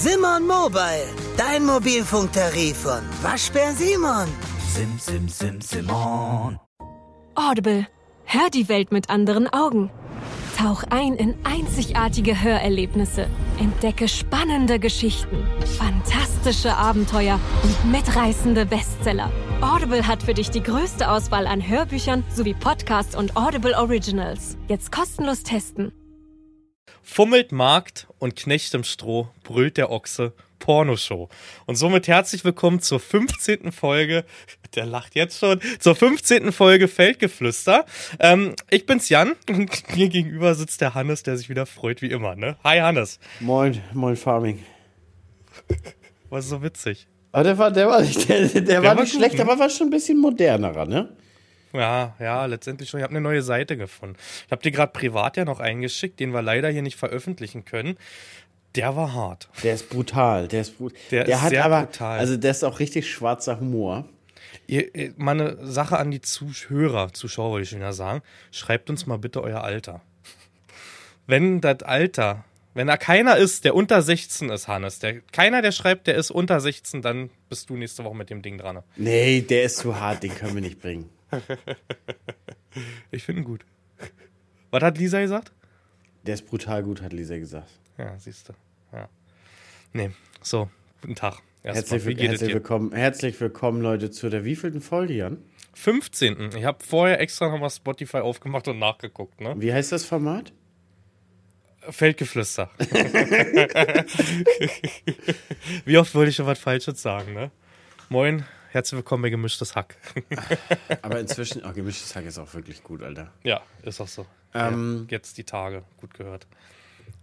Simon Mobile, dein Mobilfunktarif von Waschbär Simon. Sim, sim, sim, Simon. Audible. Hör die Welt mit anderen Augen. Tauch ein in einzigartige Hörerlebnisse. Entdecke spannende Geschichten, fantastische Abenteuer und mitreißende Bestseller. Audible hat für dich die größte Auswahl an Hörbüchern sowie Podcasts und Audible Originals. Jetzt kostenlos testen. Fummelt Markt und Knecht im Stroh, brüllt der Ochse, Pornoshow. Und somit herzlich willkommen zur 15. Folge, der lacht jetzt schon, zur 15. Folge Feldgeflüster. Ähm, ich bin's Jan und mir gegenüber sitzt der Hannes, der sich wieder freut wie immer, ne? Hi Hannes. Moin, moin Farming. Was so witzig? Aber der war, der war, der, der, der war war nicht gut, schlecht, ne? aber war schon ein bisschen modernerer, ne? Ja, ja, letztendlich schon. Ich habe eine neue Seite gefunden. Ich habe dir gerade privat ja noch eingeschickt, den wir leider hier nicht veröffentlichen können. Der war hart. Der ist brutal, der ist brutal. Der Der, ist hat sehr aber, brutal. also der ist auch richtig schwarzer Humor. Ihr, ihr- mal eine Sache an die Zuhörer, Zuschauer wollte ich schon wieder sagen. Schreibt uns mal bitte euer Alter. Wenn das Alter, wenn da keiner ist, der unter 16 ist, Hannes, der, keiner, der schreibt, der ist unter 16, dann bist du nächste Woche mit dem Ding dran. Nee, der ist zu hart, den können wir nicht bringen. Ich finde ihn gut. Was hat Lisa gesagt? Der ist brutal gut, hat Lisa gesagt. Ja, siehst du. Ja. Nee, so, guten Tag. Herzlich, es herzlich willkommen, herzlich willkommen, Leute, zu der wievielten Folge, Jan? 15. Ich habe vorher extra nochmal Spotify aufgemacht und nachgeguckt, ne? Wie heißt das Format? Feldgeflüster. Wie oft wollte ich schon was Falsches sagen, ne? Moin, herzlich willkommen bei Gemischtes Hack. Aber inzwischen, oh, gemischtes Hack ist auch wirklich gut, Alter. ja, ist auch so. Ähm, ja, jetzt die Tage, gut gehört.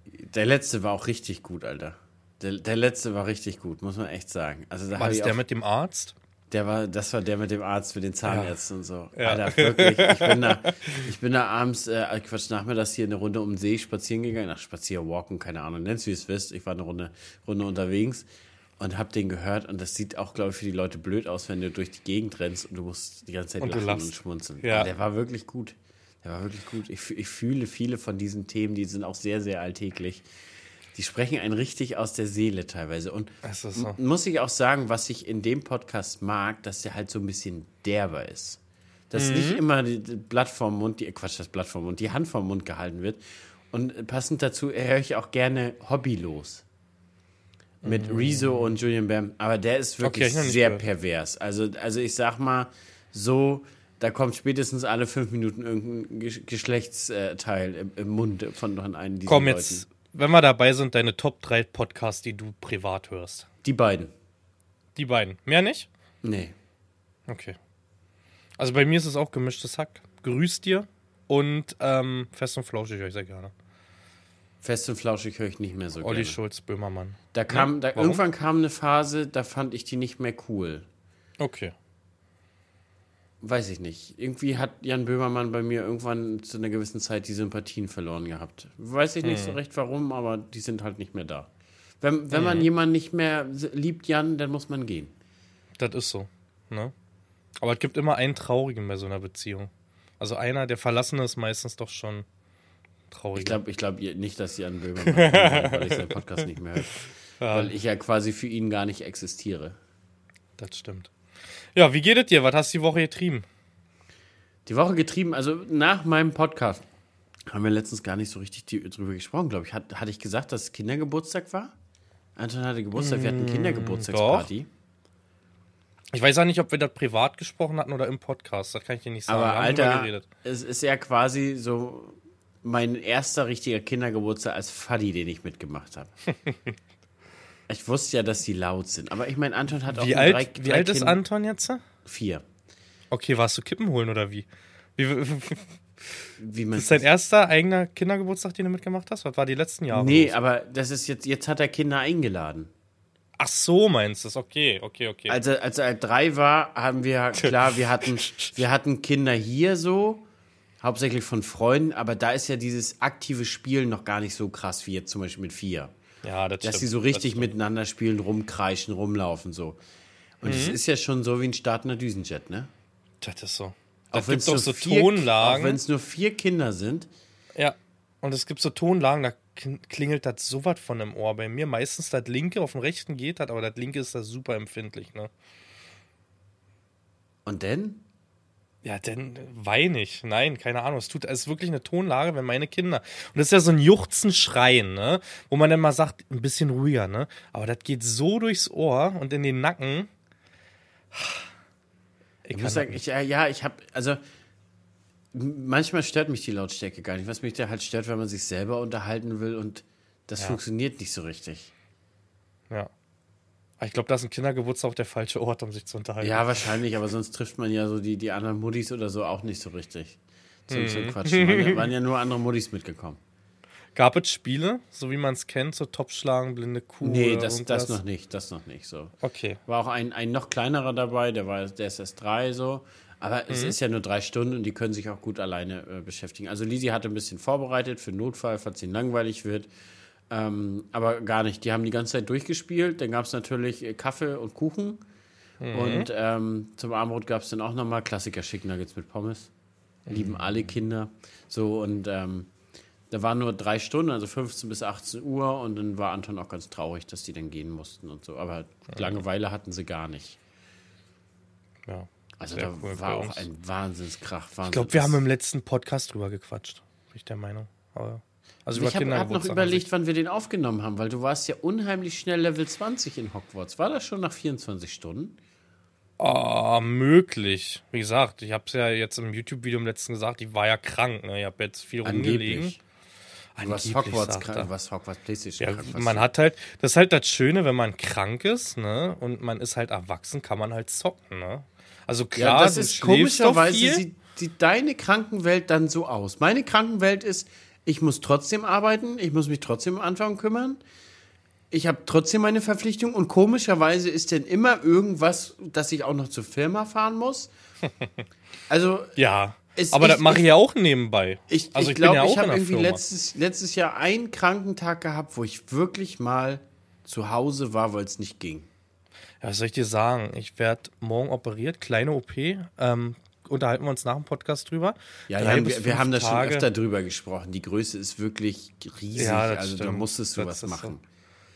Der letzte war auch richtig gut, Alter. Der, der letzte war richtig gut, muss man echt sagen. Also da War das der mit dem Arzt? Der war, das war der mit dem Arzt, mit den Zahnärzten und so. Ja. Alter, wirklich. Ich bin da, ich bin da abends, äh, Quatsch, nachmittags hier eine Runde um den See spazieren gegangen. Ach, spazieren, walken, keine Ahnung. Nenn's wie es wisst. Ich war eine Runde, Runde unterwegs und hab den gehört. Und das sieht auch, glaube ich, für die Leute blöd aus, wenn du durch die Gegend rennst und du musst die ganze Zeit Und lachen und schmunzeln. Ja. Der war wirklich gut. Der war wirklich gut. Ich, ich fühle viele von diesen Themen, die sind auch sehr, sehr alltäglich. Die sprechen einen richtig aus der Seele teilweise. Und so. Muss ich auch sagen, was ich in dem Podcast mag, dass der halt so ein bisschen derber ist. Dass nicht immer die, Blatt vorm Mund, die, äh, Quatsch, das Blatt vorm Mund, die Hand vorm Mund gehalten wird. Und passend dazu höre ich auch gerne Hobbylos. Mit Rezo und Julian Bam. Aber der ist wirklich Okay, sehr gehört. pervers. Also, also ich sag mal, so, da kommt spätestens alle fünf Minuten irgendein Gesch- Geschlechtsteil im, im Mund von, von einem dieser Komm Leuten. jetzt, wenn wir dabei sind, deine Top 3 Podcasts, die du privat hörst. Die beiden. Die beiden. Mehr nicht? Nee. Okay. Also bei mir ist es auch gemischtes Hack. Grüß dir und ähm, fest und flauschig ich sehr gerne. Fest und flauschig höre ich nicht mehr so Olli gerne. Schulz, Böhmermann. Da kam, da, warum? irgendwann kam eine Phase, da fand ich die nicht mehr cool. Okay. Weiß ich nicht. Irgendwie hat Jan Böhmermann bei mir irgendwann zu einer gewissen Zeit die Sympathien verloren gehabt. Weiß ich nicht Hm. so recht warum, aber die sind halt nicht mehr da. Wenn, wenn Hm. man jemanden nicht mehr liebt, Jan, dann muss man gehen. Das ist so. Ne? Aber es gibt immer einen Traurigen bei so einer Beziehung. Also einer, der Verlassene ist meistens doch schon traurig. Ich glaube ich glaub nicht, dass Jan Böhmermann, meint, weil ich seinen Podcast nicht mehr höre. Weil ich ja quasi für ihn gar nicht existiere. Das stimmt. Ja, wie geht es dir? Was hast du die Woche getrieben? Die Woche getrieben, also nach meinem Podcast haben wir letztens gar nicht so richtig drüber gesprochen, glaube ich. Hat, hatte ich gesagt, dass es Kindergeburtstag war? Anton hatte Geburtstag, wir hatten Kindergeburtstagsparty. Ich weiß auch nicht, ob wir das privat gesprochen hatten oder im Podcast. Das kann ich dir nicht sagen. Aber Alter, es ist ja quasi so mein erster richtiger Kindergeburtstag als Faddy, den ich mitgemacht habe. ich wusste ja, dass die laut sind. Aber ich meine, Anton hat auch Wie ein alt, drei, wie drei alt ist Kind- Anton jetzt? Vier. Okay, warst du Kippen holen oder wie? wie das Wie man ist dein erster eigener Kindergeburtstag, den du mitgemacht hast? Was war die letzten Jahre? Nee, los? aber das ist jetzt, jetzt hat er Kinder eingeladen. Ach so, meinst du das? Okay, okay, okay. Als er, als er drei war, haben wir, klar, wir hatten, wir hatten Kinder hier so, hauptsächlich von Freunden, aber da ist ja dieses aktive Spielen noch gar nicht so krass wie jetzt zum Beispiel mit vier. ja, das Dass stimmt. die so richtig miteinander spielen, rumkreischen, rumlaufen so. Und Mhm. es ist ja schon so wie ein startender Düsenjet, ne? Das ist so. Auch Das wenn's gibt doch so vier- Auch Tonlagen. wenn es nur vier Kinder sind. Ja. Und es gibt so Tonlagen, da klingelt das so was von im Ohr bei mir. Meistens das linke, auf dem rechten geht das, aber das linke ist da super empfindlich, ne? Und denn? Ja, denn weine ich. Nein, keine Ahnung. Es tut, es ist wirklich eine Tonlage, wenn meine Kinder. Und das ist ja so ein Juchzen Schreien, ne? Wo man dann mal sagt, ein bisschen ruhiger, ne? Aber das geht so durchs Ohr und in den Nacken. Ich muss sagen, ich, ja, ja, ich habe, also manchmal stört mich die Lautstärke gar nicht. Was mich da halt stört, wenn man sich selber unterhalten will und das Ja. funktioniert nicht so richtig. ja. Aber Ich glaube, da ist ein Kindergeburtstag auch der falsche Ort, um sich zu unterhalten. Ja, wahrscheinlich, aber sonst trifft man ja so die, die anderen Muddis oder so auch nicht so richtig. Zum, zum Quatschen. Waren waren ja nur andere Muddis mitgekommen. Gab es Spiele, so wie man es kennt, so Topschlagen, blinde Kuh? Nee, das, das noch nicht, das noch nicht so. Okay. War auch ein, ein noch kleinerer dabei, der war der ist erst drei so. Aber es ist ja nur drei Stunden und die können sich auch gut alleine äh, beschäftigen. Also Lisi hatte ein bisschen vorbereitet für Notfall, falls ihnen langweilig wird. Ähm, aber gar nicht. Die haben die ganze Zeit durchgespielt. Dann gab es natürlich äh, Kaffee und Kuchen. Und ähm, zum Abendbrot gab es dann auch nochmal Klassiker Chicken Nuggets mit Pommes. Lieben alle Kinder. So und ähm, da waren nur drei Stunden, also 15 bis 18 Uhr. Und dann war Anton auch ganz traurig, dass die dann gehen mussten und so. Aber Langeweile hatten sie gar nicht. Ja. Also da cool war auch ein Wahnsinnskrach. Wahnsinn. Ich glaube, wir haben im letzten Podcast drüber gequatscht. Bin ich der Meinung. Aber, also über ich habe hab noch überlegt, wann wir den aufgenommen haben, weil du warst ja unheimlich schnell Level 20 in Hogwarts. War das schon nach 24 Stunden? Ah, möglich. Wie gesagt, ich habe es ja jetzt im YouTube-Video im letzten gesagt, ich war ja krank. Ne? Ich habe jetzt viel rumgelegen. Du warst Hogwarts krank, warst Hogwarts Playstation Ja, krank. warst man hat halt, das ist halt das Schöne, wenn man krank ist, ne, und man ist halt erwachsen, kann man halt zocken, ne. Also ja, klar, das du ist komischerweise sieht, sieht deine Krankenwelt dann so aus. Meine Krankenwelt ist, ich muss trotzdem arbeiten, ich muss mich trotzdem um Anfang kümmern. Ich habe trotzdem meine Verpflichtung und komischerweise ist denn immer irgendwas, dass ich auch noch zur Firma fahren muss. Also Ja, Es- aber ich- das mache ich ich- ja auch nebenbei. Ich, also ich ich, glaube, bin ja auch ich habe irgendwie Firma. letztes, letztes Jahr einen Krankentag gehabt, wo ich wirklich mal zu Hause war, weil es nicht ging. Ja, was soll ich dir sagen? Ich werde morgen operiert, kleine OP. Ähm, unterhalten wir uns nach dem Podcast drüber. Ja, ja wir, wir haben da schon öfter drüber gesprochen. Die Größe ist wirklich riesig. Ja, also da stimmt. musstest du Das was machen.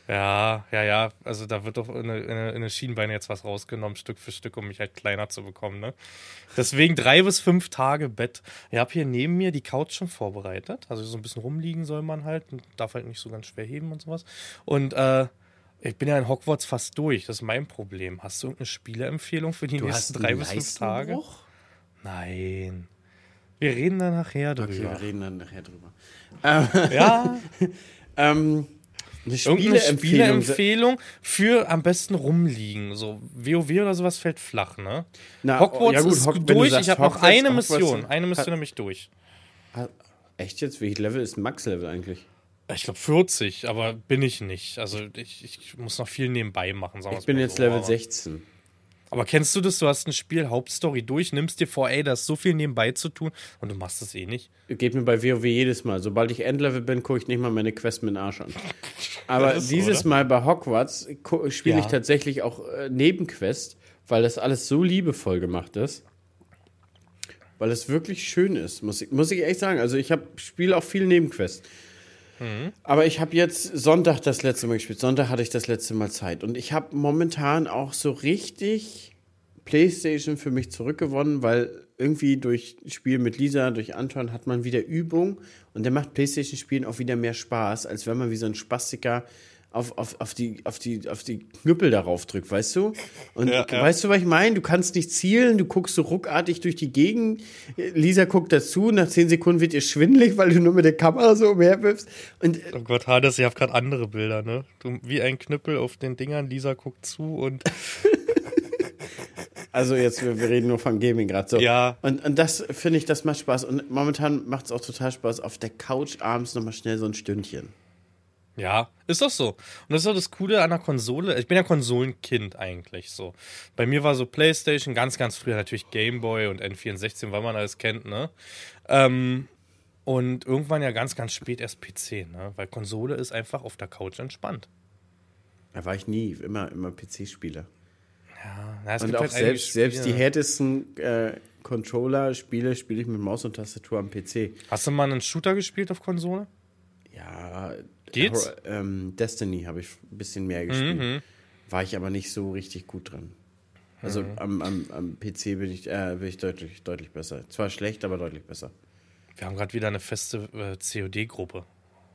Ja, ja, ja. Also da wird doch in eine, in eine- in eine Schienbeine jetzt was rausgenommen, Stück für Stück, um mich halt kleiner zu bekommen. Ne? Deswegen drei bis fünf Tage Bett. Ich habe hier neben mir die Couch schon vorbereitet. Also so ein bisschen rumliegen soll man halt. und Darf halt nicht so ganz schwer heben und sowas. Und äh, ich bin ja in Hogwarts fast durch. Das ist mein Problem. Hast du irgendeine Spieleempfehlung für die Du nächsten drei bis fünf Tage? Leistenbruch? Nein. Wir reden dann nachher Okay, drüber. wir reden dann nachher drüber. Ja, Ähm, eine Spieleempfehlung. Spieleempfehlung für am besten rumliegen. So WoW oder sowas fällt flach, ne? Na, Hogwarts ja gut, ist Hog- durch. sagst ich habe noch eine Hogwarts- Mission. Eine Mission nämlich durch. Echt jetzt? Welches Level ist Max-Level eigentlich? Ich glaube 40, aber bin ich nicht. Also ich, ich muss noch viel nebenbei machen. Sagen Ich bin jetzt so. Level aber, 16. Aber kennst du das? Du hast ein Spiel, Hauptstory durch, nimmst dir vor, ey, da ist so viel nebenbei zu tun und du machst es eh nicht. Geht mir bei WoW jedes Mal. Sobald ich Endlevel bin, gucke ich nicht mal meine Quest mit dem Arsch an. Aber Das ist dieses oder? Mal bei Hogwarts spiele Ja. ich tatsächlich auch äh, Nebenquest, weil das alles so liebevoll gemacht ist. Weil es wirklich schön ist, muss ich, muss ich echt sagen. Also ich spiele auch viel Nebenquest. Aber ich habe jetzt Sonntag das letzte Mal gespielt. Sonntag hatte ich das letzte Mal Zeit. Und ich habe momentan auch so richtig PlayStation für mich zurückgewonnen, weil irgendwie durch Spiel mit Lisa, durch Anton hat man wieder Übung und der macht PlayStation-Spielen auch wieder mehr Spaß, als wenn man wie so ein Spastiker auf, auf, auf, die, auf, die, auf die Knüppel darauf drückt, weißt du? Und Ja, ja. weißt du, was ich meine? Du kannst nicht zielen, du guckst so ruckartig durch die Gegend. Lisa guckt dazu, nach zehn Sekunden wird ihr schwindelig, weil du nur mit der Kamera so umherwirfst. Und äh, Oh Gott, Hades, ich habe gerade andere Bilder, ne? Du, wie ein Knüppel auf den Dingern, Lisa guckt zu und Also jetzt, wir, wir reden nur von Gaming gerade so. Ja. Und, und das finde ich, das macht Spaß. Und momentan macht es auch total Spaß, auf der Couch abends nochmal schnell so ein Stündchen. Ja, ist doch so. Und das ist doch das Coole an der Konsole. Ich bin ja Konsolenkind eigentlich so. Bei mir war so PlayStation, ganz, ganz früher natürlich Gameboy und N64, weil man alles kennt, ne? Ähm, und irgendwann ja ganz, ganz spät erst PC, ne? Weil Konsole ist einfach auf der Couch entspannt. Da war ich nie, immer, immer PC-Spieler. Ja, es Und auch halt selbst, selbst die härtesten äh, Controller-Spiele spiele ich mit Maus und Tastatur am PC. Hast du mal einen Shooter gespielt auf Konsole? Ja, Geht's? Ähm, Destiny habe ich ein bisschen mehr gespielt. War ich aber nicht so richtig gut drin. Also am, am, am PC bin ich, äh, bin ich deutlich, deutlich besser. Zwar schlecht, aber deutlich besser. Wir haben gerade wieder eine feste äh, COD-Gruppe.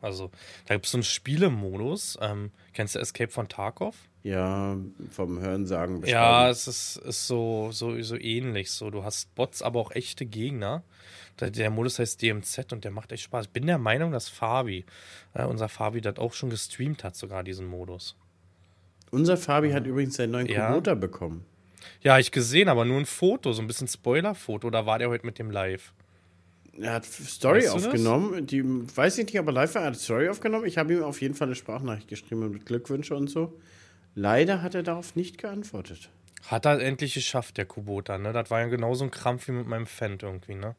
Also, da gibt es so einen Spielemodus. Ähm, kennst du Escape von Tarkov? Ja, vom Hörensagen Ja, es ist, ist so, so, so ähnlich. So, du hast Bots, aber auch echte Gegner. Der, Modus heißt DMZ und der macht echt Spaß. Ich bin der Meinung, dass Fabi, äh, unser Fabi, das auch schon gestreamt hat, sogar diesen Modus. Unser Fabi hat übrigens seinen neuen Ja. Kubota bekommen. Ja, ich gesehen, aber nur ein Foto, so ein bisschen Spoiler-Foto. Da war der heute mit dem Live. Er hat Story Weißt du das? aufgenommen. Die weiß ich nicht, aber live war er hat Story aufgenommen. Ich habe ihm auf jeden Fall eine Sprachnachricht geschrieben mit Glückwünsche und so. Leider hat er darauf nicht geantwortet. Hat er endlich geschafft, der Kubota, ne? Das war ja genauso ein Krampf wie mit meinem Fendt irgendwie, ne?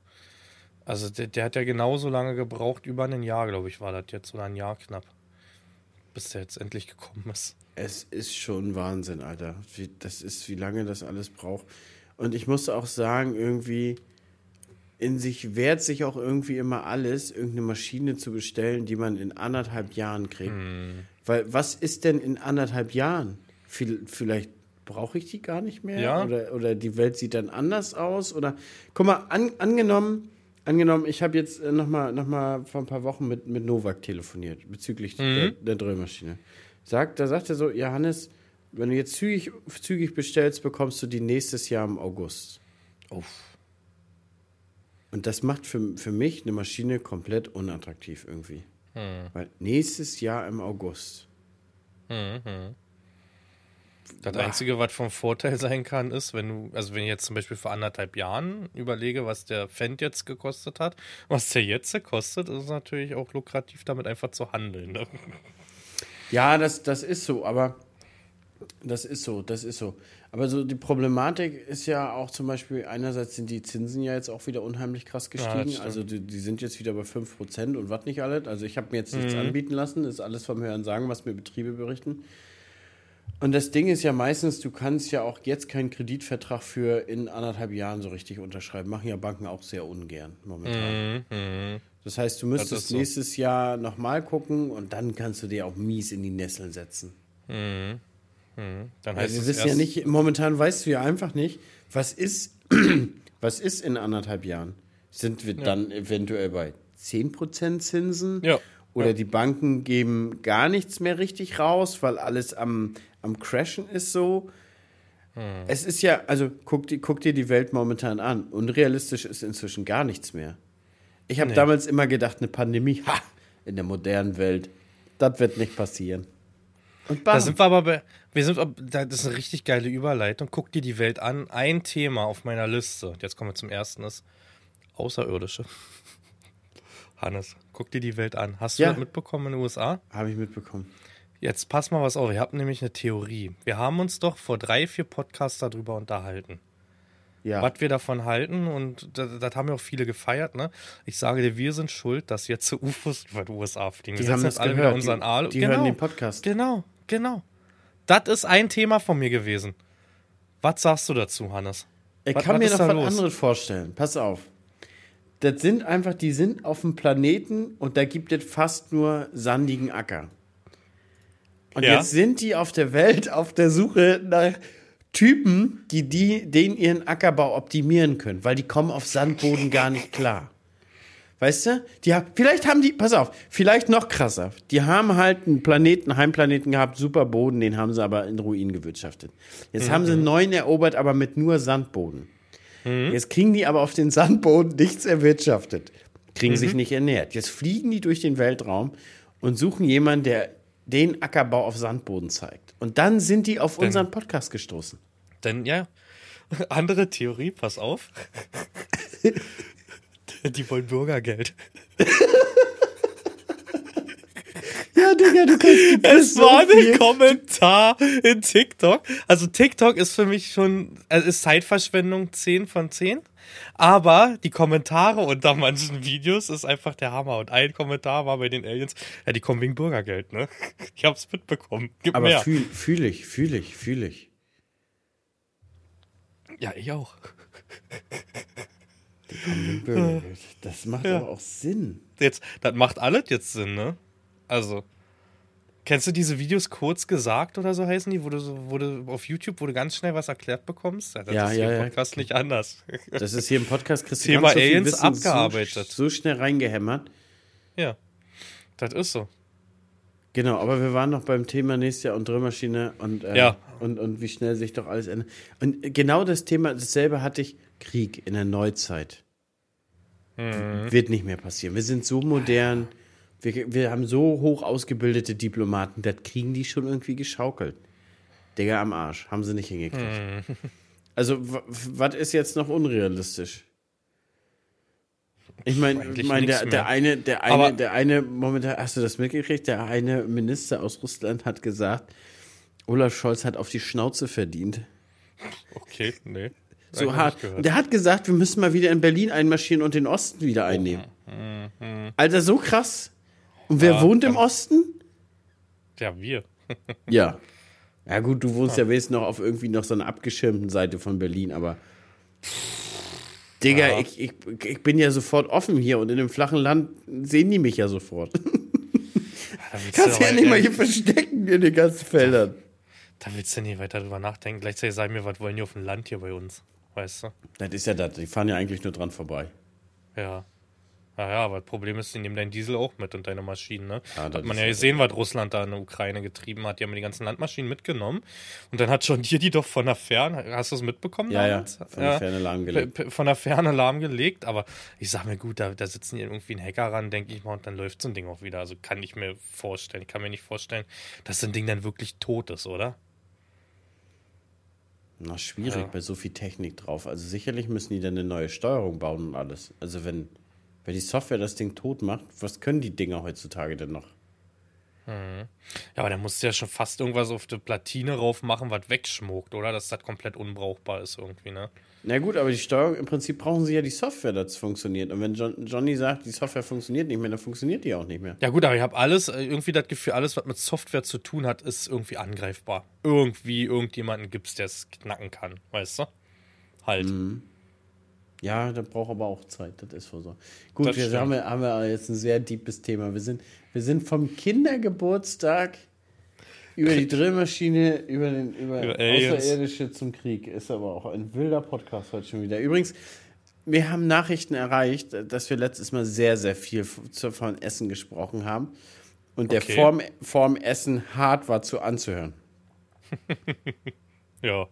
Also der, der hat ja genauso lange gebraucht, über ein Jahr, glaube ich, war das jetzt, oder ein Jahr knapp. Bis der jetzt endlich gekommen ist. Es ist schon Wahnsinn, Alter. Wie, das ist, wie lange das alles braucht. Und ich musste auch sagen, irgendwie in sich wehrt sich auch irgendwie immer alles, irgendeine Maschine zu bestellen, die man in anderthalb Jahren kriegt. Weil was ist denn in anderthalb Jahren? Viel, vielleicht brauche ich die gar nicht mehr? Ja. Oder, oder die Welt sieht dann anders aus? Oder guck mal, an, angenommen, angenommen, ich habe jetzt äh, noch mal, noch mal vor ein paar Wochen mit, mit Novak telefoniert bezüglich der, der Drillmaschine. Sagt, da sagt er so, Johannes, wenn du jetzt zügig, zügig bestellst, bekommst du die nächstes Jahr im August. Uff. Und das macht für, für mich eine Maschine komplett unattraktiv irgendwie. Weil nächstes Jahr im August. Das Einzige, was vom Vorteil sein kann, ist, wenn du, also wenn ich jetzt zum Beispiel vor anderthalb Jahren überlege, was der Fendt jetzt gekostet hat, was der jetzt kostet, ist es natürlich auch lukrativ, damit einfach zu handeln. Ne? Ja, das, das ist so, aber das ist so, das ist so. Aber so die Problematik ist ja auch zum Beispiel, einerseits sind die Zinsen ja jetzt auch wieder unheimlich krass gestiegen. stimmt. also die, die sind jetzt wieder bei 5% und was nicht alles. Also ich habe mir jetzt nichts anbieten lassen, das ist alles vom Hören sagen, was mir Betriebe berichten. Und das Ding ist ja meistens, du kannst ja auch jetzt keinen Kreditvertrag für in anderthalb Jahren so richtig unterschreiben. Machen ja Banken auch sehr ungern momentan. Das heißt, du müsstest so. nächstes Jahr nochmal gucken und dann kannst du dir auch mies in die Nesseln setzen. Dann Also heißt wir es wissen ja nicht, momentan weißt du ja einfach nicht, was ist, was ist in anderthalb Jahren? Sind wir dann eventuell bei 10% Zinsen? Ja. Oder Ja. die Banken geben gar nichts mehr richtig raus, weil alles am, am Crashen ist so. Hm. Es ist ja, also guck, dir- guck dir die Welt momentan an. Unrealistisch ist inzwischen gar nichts mehr. Ich habe Nee. damals immer gedacht, eine Pandemie, ha, in der modernen Welt, das wird nicht passieren. Und Da sind wir aber bei, wir sind, das ist eine richtig geile Überleitung. Guck dir die Welt an. Ein Thema auf meiner Liste, jetzt kommen wir zum ersten, ist Außerirdische. Hannes, guck dir die Welt an. Hast du Ja. das mitbekommen in den USA? Habe ich mitbekommen. Jetzt pass mal was auf. Ich habe nämlich eine Theorie. Wir haben uns doch vor drei, vier Podcasts darüber unterhalten. Ja. Was wir davon halten und das, das haben ja auch viele gefeiert, ne? Ich sage dir, wir sind schuld, dass jetzt so UFOs über die USA fliegen. Die Wir haben das jetzt alle gehört. unseren Die- Alu. die genau, hören den Podcast. Genau, genau. Das ist ein Thema von mir gewesen. Was sagst du dazu, Hannes? Ich Was- kann was mir noch was los? anderes vorstellen. Pass auf. Das sind einfach, die sind auf dem Planeten und da gibt es fast nur sandigen Acker. Und Ja. jetzt sind die auf der Welt auf der Suche nach Typen, die, die den ihren Ackerbau optimieren können, weil die kommen auf Sandboden gar nicht klar. Weißt du? Die haben, vielleicht haben die, pass auf, vielleicht noch krasser. Die haben halt einen Planeten, einen Heimplaneten gehabt, super Boden, den haben sie aber in Ruinen gewirtschaftet. Jetzt haben sie einen neuen erobert, aber mit nur Sandboden. Jetzt kriegen die aber auf den Sandboden nichts erwirtschaftet. Kriegen sich nicht ernährt. Jetzt fliegen die durch den Weltraum und suchen jemanden, der den Ackerbau auf Sandboden zeigt. Und dann sind die auf unseren Podcast gestoßen. Denn ja, andere Theorie, pass auf. Die wollen Bürgergeld. Ja, Digga, du kannst Es war ein Kommentar in TikTok. Also TikTok ist für mich schon, also ist Zeitverschwendung 10 von 10. Aber die Kommentare unter manchen Videos ist einfach der Hammer. Und ein Kommentar war bei den Aliens, ja, die kommen wegen Bürgergeld, ne? Ich hab's mitbekommen. Gib Aber fühle fühl ich, fühle ich, fühle ich. ja, ich auch. Bürgergeld. Das macht aber auch Sinn. Jetzt, das macht alles jetzt Sinn, ne? Also, kennst du diese Videos kurz gesagt oder so heißen die, wo du, so, wo du auf YouTube, wo du ganz schnell was erklärt bekommst? das Ja, ist ja, hier im ja. Podcast nicht anders. Das ist hier im Podcast du Thema ganz so Aliens Wissen abgearbeitet. So, so schnell reingehämmert. ja, das ist so. Genau, aber wir waren noch beim Thema nächstes Jahr und Drehmaschine und, äh, Ja. und, und wie schnell sich doch alles ändert. Und genau das Thema, dasselbe hatte ich, Krieg in der Neuzeit. Mhm. Wird nicht mehr passieren. Wir sind so modern, wir, wir haben so hoch ausgebildete Diplomaten, das kriegen die schon irgendwie geschaukelt. Digga, am Arsch. Haben sie nicht hingekriegt. Mhm. Also, was ist jetzt noch unrealistisch? Ich meine, ich mein, der, der eine, der Aber- eine, der eine, momentan, hast du das mitgekriegt? Der eine Minister aus Russland hat gesagt, Olaf Scholz hat auf die Schnauze verdient. Okay, nee. So hart. der hat gesagt, wir müssen mal wieder in Berlin einmarschieren und den Osten wieder einnehmen. Alter, so krass. Und wer Ja, wohnt im Osten? Ja, wir. Ja. Ja gut, du wohnst ja wenigstens noch auf irgendwie noch so einer abgeschirmten Seite von Berlin, aber Digga, Ja. ich, ich, ich bin ja sofort offen hier und in dem flachen Land sehen die mich ja sofort. Da Kannst ja aber- nicht mal hier verstecken in den ganzen Feldern. Da willst du nicht weiter drüber nachdenken. Gleichzeitig sag mir, was wollen die auf dem Land hier bei uns? Weißt du? Das ist ja das, die fahren ja eigentlich nur dran vorbei. Ja. Ja, ja, aber das Problem ist, die nehmen deinen Diesel auch mit und deine Maschinen, ne? Ja, hat man ja ja gesehen, was Russland da in der Ukraine getrieben hat. Die haben die ganzen Landmaschinen mitgenommen. Und dann hat schon dir die doch von der Ferne, hast du es mitbekommen Ja, ja, von der Ferne lahmgelegt. P- Von der Ferne lahmgelegt, aber ich sag mir gut, da, da sitzen hier irgendwie ein Hacker ran, denke ich mal, und dann läuft so ein Ding auch wieder. Also kann ich mir vorstellen, ich kann mir nicht vorstellen, dass so ein Ding dann wirklich tot ist, oder? Na, schwierig Ja. bei so viel Technik drauf. Also sicherlich müssen die dann eine neue Steuerung bauen und alles. Also wenn, wenn die Software das Ding tot macht, was können die Dinger heutzutage denn noch? Ja, aber dann musst du ja schon fast irgendwas auf die Platine rauf machen, was wegschmuckt, oder? Dass das komplett unbrauchbar ist irgendwie, ne? Na gut, aber die Steuerung, im Prinzip brauchen sie ja die Software, dass es funktioniert. Und wenn John, Johnny sagt, die Software funktioniert nicht mehr, dann funktioniert die auch nicht mehr. Ja gut, aber ich habe alles, äh, irgendwie das Gefühl, alles, was mit Software zu tun hat, ist irgendwie angreifbar. Irgendwie irgendjemanden gibt's, der es knacken kann, weißt du? Halt. Ja, das braucht aber auch Zeit, das ist wohl so. Gut, Das wir stimmt. haben, wir- haben wir jetzt ein sehr deepes Thema. Wir sind, wir sind vom Kindergeburtstag über die Drillmaschine, über den über Über. Außerirdische zum Krieg. Ist aber auch ein wilder Podcast heute schon wieder. Übrigens, wir haben Nachrichten erreicht, dass wir letztes Mal sehr, sehr viel von Essen gesprochen haben. Und der Okay. vorm, vorm Essen hart war zu anzuhören. Ja.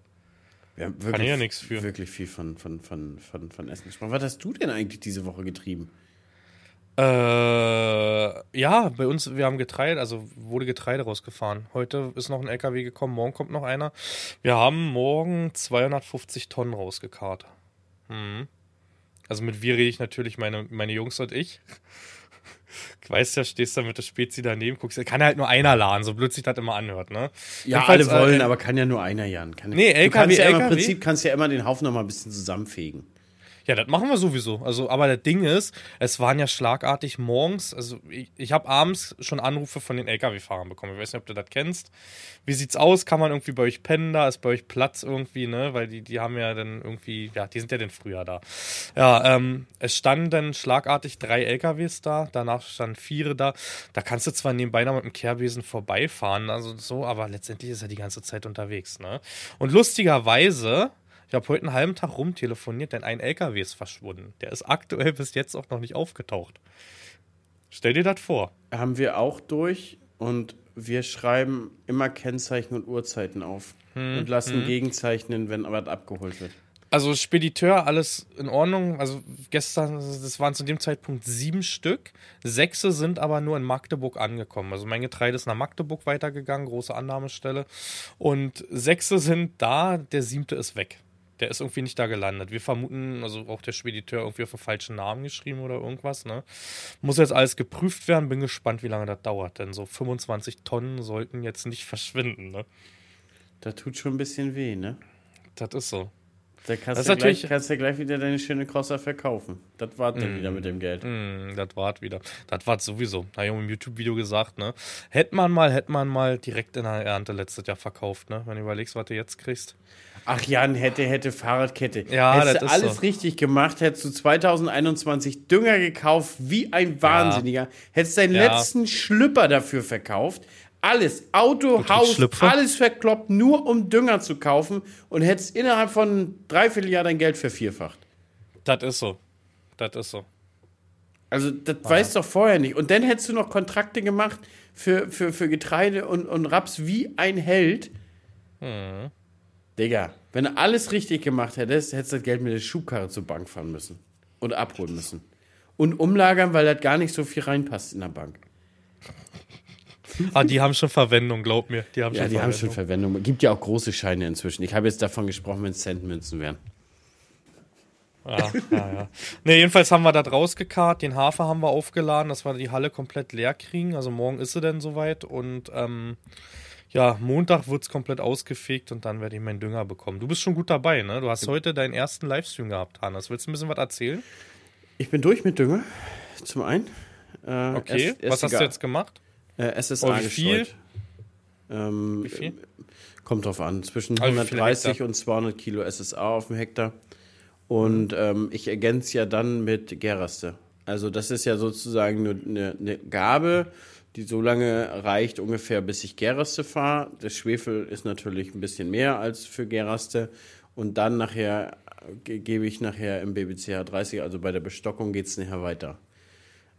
Wir haben wirklich, ich ja nichts für. wirklich viel von, von, von, von, von Essen gesprochen. Was hast du denn eigentlich diese Woche getrieben? Äh, ja, bei uns, wir haben Getreide, also wurde Getreide rausgefahren. Heute ist noch ein LKW gekommen, morgen kommt noch einer. Wir haben morgen 250 Tonnen rausgekarrt. Mhm. Also mit wir rede ich natürlich meine, meine Jungs und ich. Ich weiß ja, stehst da mit der Spezi daneben, guckst, kann halt nur einer laden, so blöd sich das immer anhört, ne? Ja, Jedenfalls, alle wollen, äh, aber kann ja nur einer, Jan. Kann, Nee, du LKW, kannst ja Im LKW. Prinzip kannst du ja immer den Haufen noch mal ein bisschen zusammenfegen. Ja, das machen wir sowieso. Also, aber das Ding ist, es waren ja schlagartig morgens, also ich, ich habe abends schon Anrufe von den LKW-Fahrern bekommen. Ich weiß nicht, ob du das kennst. Wie sieht's aus? Kann man irgendwie bei euch pennen da? Ist bei euch Platz irgendwie, ne? Weil die, die haben ja dann irgendwie, ja, die sind ja dann früher da. Ja, ähm, es standen dann schlagartig drei LKWs da, danach standen vier da. Da kannst du zwar nebenbei noch mit dem Kehrbesen vorbeifahren, also so, aber letztendlich ist er die ganze Zeit unterwegs, ne? Und lustigerweise, ich habe heute einen halben Tag rumtelefoniert, denn ein LKW ist verschwunden. Der ist aktuell bis jetzt auch noch nicht aufgetaucht. Stell dir das vor. Haben wir auch durch und wir schreiben immer Kennzeichen und Uhrzeiten auf. Hm, und lassen gegenzeichnen, wenn was abgeholt wird. Also Spediteur, alles in Ordnung. Also gestern, das waren zu dem Zeitpunkt sieben Stück. Sechse sind aber nur in Magdeburg angekommen. Also mein Getreide ist nach Magdeburg weitergegangen, große Annahmestelle. Und sechse sind da, der siebte ist weg. Der ist irgendwie nicht da gelandet. Wir vermuten, also auch der Spediteur irgendwie auf den falschen Namen geschrieben oder irgendwas. Ne? Muss jetzt alles geprüft werden. Bin gespannt, wie lange das dauert. Denn so 25 Tonnen sollten jetzt nicht verschwinden. Ne? Da tut schon ein bisschen weh, ne? Das ist so. Da kannst, Das du gleich, natürlich- kannst du gleich wieder deine schöne Crosser verkaufen. Das war dann wieder mit dem Geld. Hm, das war's wieder. Das war's sowieso. Habe ich im YouTube-Video gesagt, ne? Hätte man mal, hätte man mal direkt in der Ernte letztes Jahr verkauft, ne? Wenn du überlegst, was du jetzt kriegst. Ach Jan, hätte, hätte Fahrradkette. Ja, hättest das du alles so. richtig gemacht, hättest du 2021 Dünger gekauft wie ein Wahnsinniger, hättest deinen Ja. letzten Schlüpper dafür verkauft. Alles, Auto, kriegst Haus, Schlüpfer? alles verkloppt, nur um Dünger zu kaufen und hättest innerhalb von einem Dreivierteljahr dein Geld vervierfacht. Das ist so. Das ist so. Also, das weißt du doch vorher nicht. Und dann hättest du noch Kontrakte gemacht für, für, für Getreide und, und Raps wie ein Held. Digga, wenn du alles richtig gemacht hättest, hättest du das Geld mit der Schubkarre zur Bank fahren müssen. Und abholen müssen. Und umlagern, weil das gar nicht so viel reinpasst in der Bank. Ah, die haben schon Verwendung, glaub mir. Die haben Ja, schon die haben schon Verwendung. Gibt ja auch große Scheine inzwischen. Ich habe jetzt davon gesprochen, wenn es Centmünzen wären. Ja, ja, ja. Ne, jedenfalls haben wir das rausgekarrt, den Hafer haben wir aufgeladen, dass wir die Halle komplett leer kriegen. Also morgen ist sie denn soweit und ähm, ja, Montag wird's komplett ausgefegt und dann werde ich meinen Dünger bekommen. Du bist schon gut dabei, ne? Du hast heute deinen ersten Livestream gehabt, Hannes. Willst du ein bisschen was erzählen? Ich bin durch mit Dünger. Zum einen. Äh, Okay, erst- was erst hast du jetzt gemacht? Äh, SSA Oh, wie viel? Ähm, Wie viel? Kommt drauf an. Zwischen Also wie viele 130 Hektar? und 200 Kilo SSA auf dem Hektar. Und ähm, ich ergänze ja dann mit Geraste. Also das ist ja sozusagen nur eine, eine Gabe, die so lange reicht ungefähr, bis ich Geraste fahre. Der Schwefel ist natürlich ein bisschen mehr als für Geraste. Und dann nachher ge gebe ich nachher im BBCH 30, also bei der Bestockung geht es nachher weiter.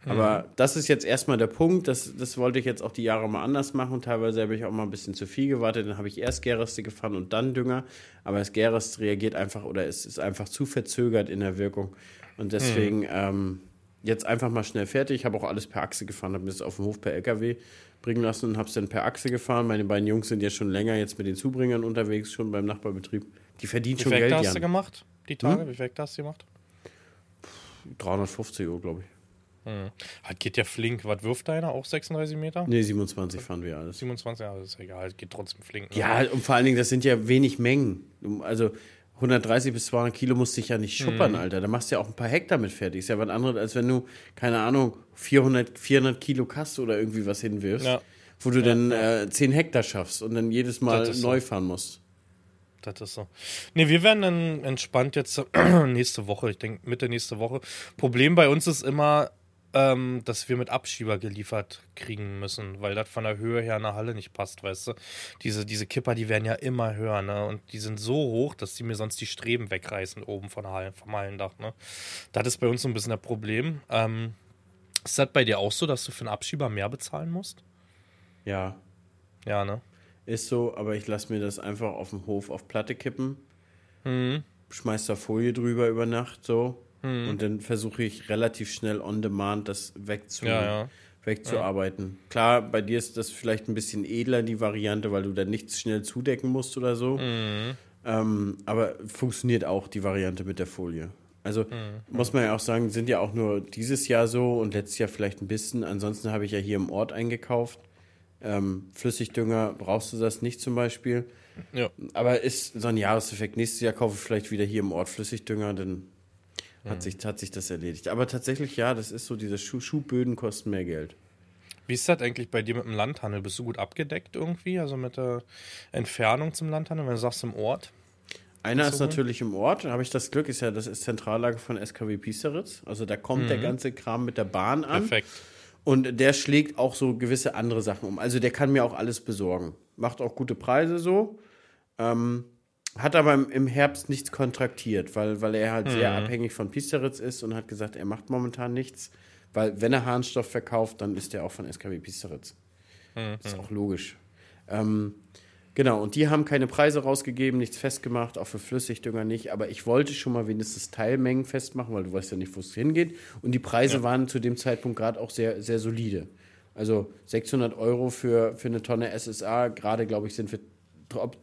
Aber das ist jetzt erstmal der Punkt. Das, das wollte ich jetzt auch die Jahre mal anders machen. Teilweise habe ich auch mal ein bisschen zu viel gewartet. Dann habe ich erst Gäraste gefahren und dann Dünger. Aber das Gäraste reagiert einfach oder es ist einfach zu verzögert in der Wirkung. Und deswegen ähm, jetzt einfach mal schnell fertig. Ich habe auch alles per Achse gefahren, habe mir das auf dem Hof per LKW bringen lassen und habe es dann per Achse gefahren. Meine beiden Jungs sind ja schon länger jetzt mit den Zubringern unterwegs, schon beim Nachbarbetrieb. Die verdienen Wie schon viel Geld, hast du Jan. gemacht? Die Tage? Wie viel hast du gemacht? 350 Uhr, glaube ich. Das geht ja flink. Was wirft deiner? Auch 36 Meter? Nee, 27 fahren wir alles. 27, ja, das ist egal. Geht trotzdem flink. ne? Ja, und vor allen Dingen, das sind ja wenig Mengen. Du- Also 130 bis 200 Kilo musst du dich ja nicht schuppern, Mhm. Alter. Da machst du ja auch ein paar Hektar mit fertig. Ist ja was anderes, als wenn du, keine Ahnung, 400, 400 Kilo Kaste oder irgendwie was hinwirfst, Ja. wo du dann äh, 10 Hektar schaffst und dann jedes Mal ist so. neu fahren musst. Das ist so. Nee, wir werden dann entspannt jetzt nächste Woche. Ich denke, Mitte nächste Woche. Problem bei uns ist immer, ähm, dass wir mit Abschieber geliefert kriegen müssen, weil das von der Höhe her in der Halle nicht passt, weißt du. Diese, diese Kipper, die werden ja immer höher, ne? Und die sind so hoch, dass die mir sonst die Streben wegreißen oben von der Halle, vom Hallendach, ne? Das ist bei uns so ein bisschen das Problem. Ähm, ist das bei dir auch so, dass du für einen Abschieber mehr bezahlen musst? Ja, Ja, ne? ist so, aber ich lasse mir das einfach auf dem Hof auf Platte kippen, Mhm. schmeiß da Folie drüber über Nacht so und dann versuche ich relativ schnell on demand das wegzu Ja, ja. wegzuarbeiten. Klar, bei dir ist das vielleicht ein bisschen edler, die Variante, weil du dann nichts schnell zudecken musst oder so. Ähm, aber funktioniert auch die Variante mit der Folie. Also muss man ja auch sagen, sind ja auch nur dieses Jahr so und letztes Jahr vielleicht ein bisschen. Ansonsten habe ich ja hier im Ort eingekauft. Ähm, Flüssigdünger brauchst du das nicht zum Beispiel. Ja. Aber ist so ein Jahreseffekt. Nächstes Jahr kaufe ich vielleicht wieder hier im Ort Flüssigdünger, dann hat, sich, hat sich das erledigt. Aber tatsächlich, ja, das ist so, diese Schuh Schuhböden kosten mehr Geld. Wie ist das eigentlich bei dir mit dem Landhandel? Bist du gut abgedeckt irgendwie? Also mit der Entfernung zum Landhandel, wenn du sagst im Ort? Einer ist natürlich im Ort, da habe ich das Glück, ist ja, das ist Zentrallager von SKW Piesteritz. Also da kommt der ganze Kram mit der Bahn an. Perfekt. Und der schlägt auch so gewisse andere Sachen um. Also der kann mir auch alles besorgen. Macht auch gute Preise so. Ähm, hat aber im, Herbst nichts kontraktiert, weil, weil er halt sehr abhängig von Piesteritz ist und hat gesagt, er macht momentan nichts. Weil wenn er Harnstoff verkauft, dann ist er auch von SKW Piesteritz. Ist auch logisch. Ähm, genau, und die haben keine Preise rausgegeben, nichts festgemacht, auch für Flüssigdünger nicht. Aber ich wollte schon mal wenigstens Teilmengen festmachen, weil du weißt ja nicht, wo es hingeht. Und die Preise waren zu dem Zeitpunkt gerade auch sehr, sehr solide. Also 600 Euro für, für eine Tonne SSA, gerade glaube ich, sind wir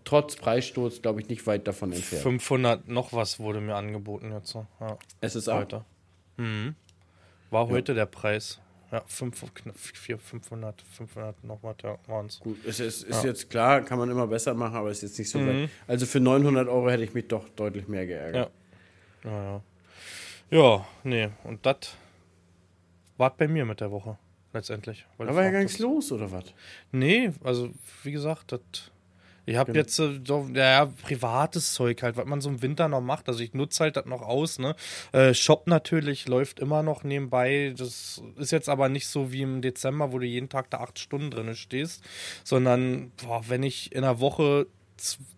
trotz Preissturz, glaube ich, nicht weit davon entfernt. 500 noch was wurde mir angeboten jetzt. so. Ja, SSA. heute. Mhm. War heute der Preis. ja, 5, knapp 4, 500, 500 noch was, ja, waren's. Gut, es ist, ist jetzt klar, kann man immer besser machen, aber ist jetzt nicht so weit. Also für 900 Euro hätte ich mich doch deutlich mehr geärgert. Ja. Ja, ja. Ja, nee, und das war bei mir mit der Woche, letztendlich. Da war ja gar nichts los, oder was? Nee, also wie gesagt, das. Ich habe jetzt äh, so, ja, privates Zeug halt, was man so im Winter noch macht. Also ich nutze halt das noch aus, ne? Äh, Shop natürlich läuft immer noch nebenbei. Das ist jetzt aber nicht so wie im Dezember, wo du jeden Tag da acht Stunden drin stehst, sondern boah, wenn ich in der Woche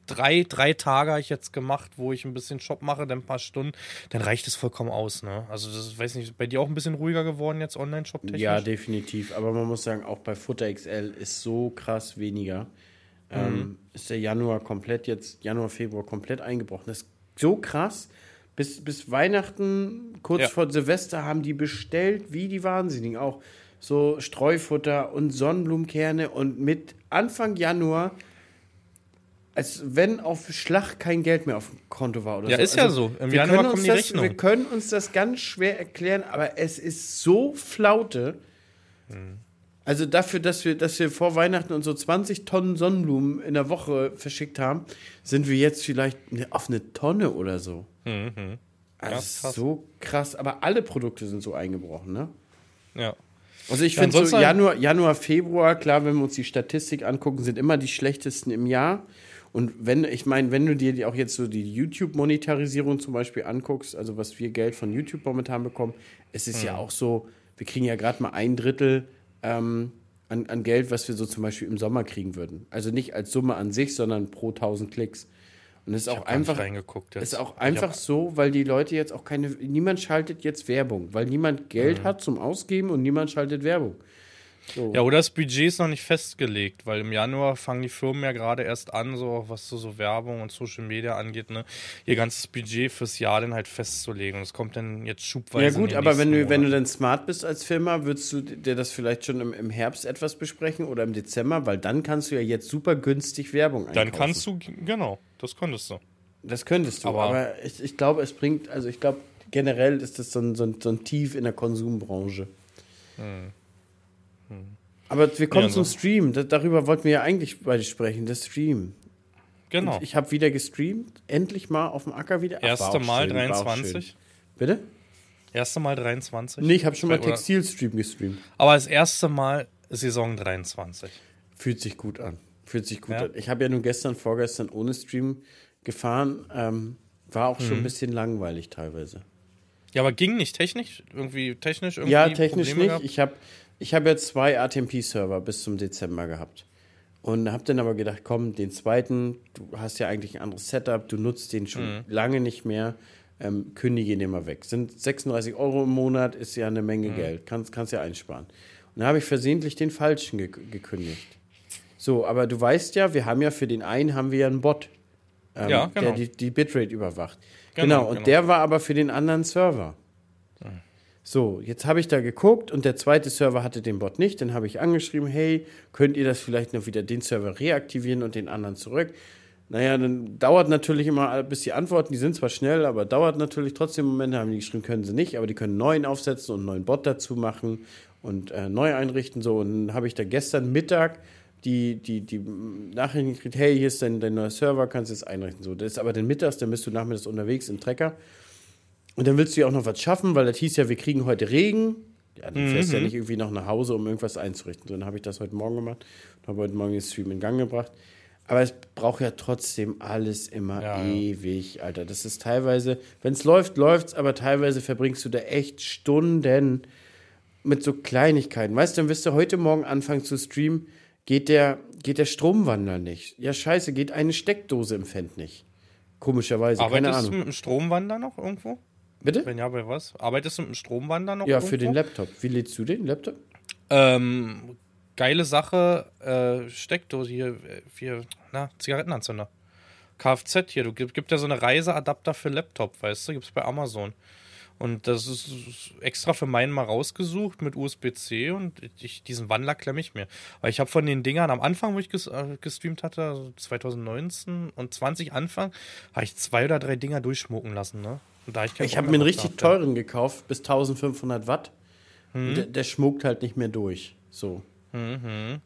drei, drei Tage habe ich jetzt gemacht, wo ich ein bisschen Shop mache, dann ein paar Stunden, dann reicht es vollkommen aus, ne? Also das weiß nicht, bei dir auch ein bisschen ruhiger geworden jetzt online-Shop technisch? Ja, definitiv. Aber man muss sagen, auch bei Futter XL ist so krass weniger. Ähm, ist der Januar komplett jetzt, Januar, Februar komplett eingebrochen. Das ist so krass. Bis, bis Weihnachten, kurz Ja. vor Silvester, haben die bestellt, wie die Wahnsinnigen. Auch so Streufutter und Sonnenblumenkerne. Und mit Anfang Januar, als wenn auf Schlag kein Geld mehr auf dem Konto war oder Ja, so. ist ja so. Im Januar kommen die das. Wir können uns das ganz schwer erklären, aber es ist so flaute. Also dafür, dass wir, dass wir vor Weihnachten und so 20 Tonnen Sonnenblumen in der Woche verschickt haben, sind wir jetzt vielleicht ne- auf eine Tonne oder so. Mhm. Also Ja, das ist krass. so krass. Aber alle Produkte sind so eingebrochen, ne? Ja. Also ich Ja, finde so Januar, Januar, Februar, klar, wenn wir uns die Statistik angucken, sind immer die schlechtesten im Jahr. Und wenn, ich meine, wenn du dir auch jetzt so die YouTube-Monetarisierung zum Beispiel anguckst, also was wir Geld von YouTube momentan bekommen, es ist ja auch so, wir kriegen ja gerade mal ein Drittel ähm, an, an Geld, was wir so zum Beispiel im Sommer kriegen würden. Also nicht als Summe an sich, sondern pro 1000 Klicks. Und es ist auch einfach, ist auch einfach hab- so, weil die Leute jetzt auch keine, niemand schaltet jetzt Werbung, weil niemand Geld Mhm. hat zum Ausgeben und niemand schaltet Werbung. Ja, oder das Budget ist noch nicht festgelegt, weil im Januar fangen die Firmen ja gerade erst an, so was so, so Werbung und Social Media angeht, ne, ihr ganzes Budget fürs Jahr dann halt festzulegen. Und es kommt dann jetzt schubweise. Ja gut, aber wenn du, wenn du dann smart bist als Firma, würdest du dir das vielleicht schon im, im Herbst etwas besprechen oder im Dezember, weil dann kannst du ja jetzt super günstig Werbung einkaufen. Dann kannst du, genau, das konntest du. Das könntest du, aber, Aber- ich, ich glaube, es bringt, also ich glaube, generell ist das so ein, so ein, so ein Tief in der Konsumbranche. Aber wir kommen Ja, zum. Stream. Da, darüber wollten wir ja eigentlich beide sprechen, das Stream. Genau. Und Ich habe wieder gestreamt, endlich mal auf dem Acker wieder. Ach, Erste Mal schön, war auch 23. schön. Bitte? Erste Mal 23. Nee, ich habe schon mal Textilstream gestreamt. Aber das erste Mal Saison 23. Fühlt sich gut an. Fühlt sich gut Ja. an. Ich habe ja nur gestern, vorgestern ohne Stream gefahren. Ähm, war auch Mhm. schon ein bisschen langweilig teilweise. Ja, aber ging nicht technisch? Irgendwie technisch? Irgendwie Ja, technisch Probleme nicht. gehabt? Ich habe ich hab ja zwei ATMP-Server bis zum Dezember gehabt. Und habe dann aber gedacht, komm, den zweiten, du hast ja eigentlich ein anderes Setup, du nutzt den schon Mhm. lange nicht mehr, ähm, kündige den mal weg. Sind 36 Euro im Monat, ist ja eine Menge Mhm. Geld, kannst, kannst ja einsparen. Und dann habe ich versehentlich den falschen ge gekündigt. So, aber du weißt ja, wir haben ja für den einen haben wir ja einen Bot, ähm, Ja, der genau. die, die Bitrate überwacht. Genau, Genau, und genau. der war aber für den anderen Server. So, jetzt habe ich da geguckt und der zweite Server hatte den Bot nicht. Dann habe ich angeschrieben, hey, könnt ihr das vielleicht noch wieder den Server reaktivieren und den anderen zurück? Naja, dann dauert natürlich immer, bis die antworten, die sind zwar schnell, aber dauert natürlich trotzdem einen Moment, haben die geschrieben, können sie nicht, aber die können neuen aufsetzen und einen neuen Bot dazu machen und äh, neu einrichten. So, und dann habe ich da gestern Mittag die, die, die Nachrichten gekriegt, hey, hier ist dein, dein neuer Server, kannst du jetzt einrichten. So, das ist aber dann mittags, dann bist du nachmittags unterwegs im Trecker. Und dann willst du ja auch noch was schaffen, weil das hieß ja, wir kriegen heute Regen. Ja, dann fährst du ja nicht irgendwie noch nach Hause, um irgendwas einzurichten. So, dann habe ich das heute Morgen gemacht und habe heute Morgen den Stream in Gang gebracht. Aber es braucht ja trotzdem alles immer Ja, ja. ewig, Alter. Das ist teilweise, wenn es läuft, läuft's, aber teilweise verbringst du da echt Stunden mit so Kleinigkeiten. Weißt du, dann wirst du heute Morgen anfangen zu streamen, geht der, geht der Stromwandler nicht. Ja, scheiße, geht eine Steckdose im Fendt nicht. Komischerweise, keine Arbeitest du Ahnung. mit dem Stromwander noch irgendwo? Bitte? Wenn ja, bei was? Arbeitest du mit dem Stromwander noch Ja, irgendwo? für den Laptop. Wie lädst du den Laptop? Ähm, geile Sache, äh, Steckdose hier, hier, na, Zigarettenanzünder. Kfz hier, du gibt, gibt ja so eine Reiseadapter für Laptop, weißt du, gibt's bei Amazon. Und das ist extra für meinen mal rausgesucht mit USB-C und ich, diesen Wandler klemme ich mir. Weil ich habe von den Dingern am Anfang, wo ich äh, gestreamt hatte, also 2019 und 20 Anfang, habe ich zwei oder drei Dinger durchschmucken lassen, ne? Da ich Ich habe mir einen richtig gehabt, ja. teuren gekauft, bis 1500 Watt. Und Der, der schmuckt halt nicht mehr durch. So.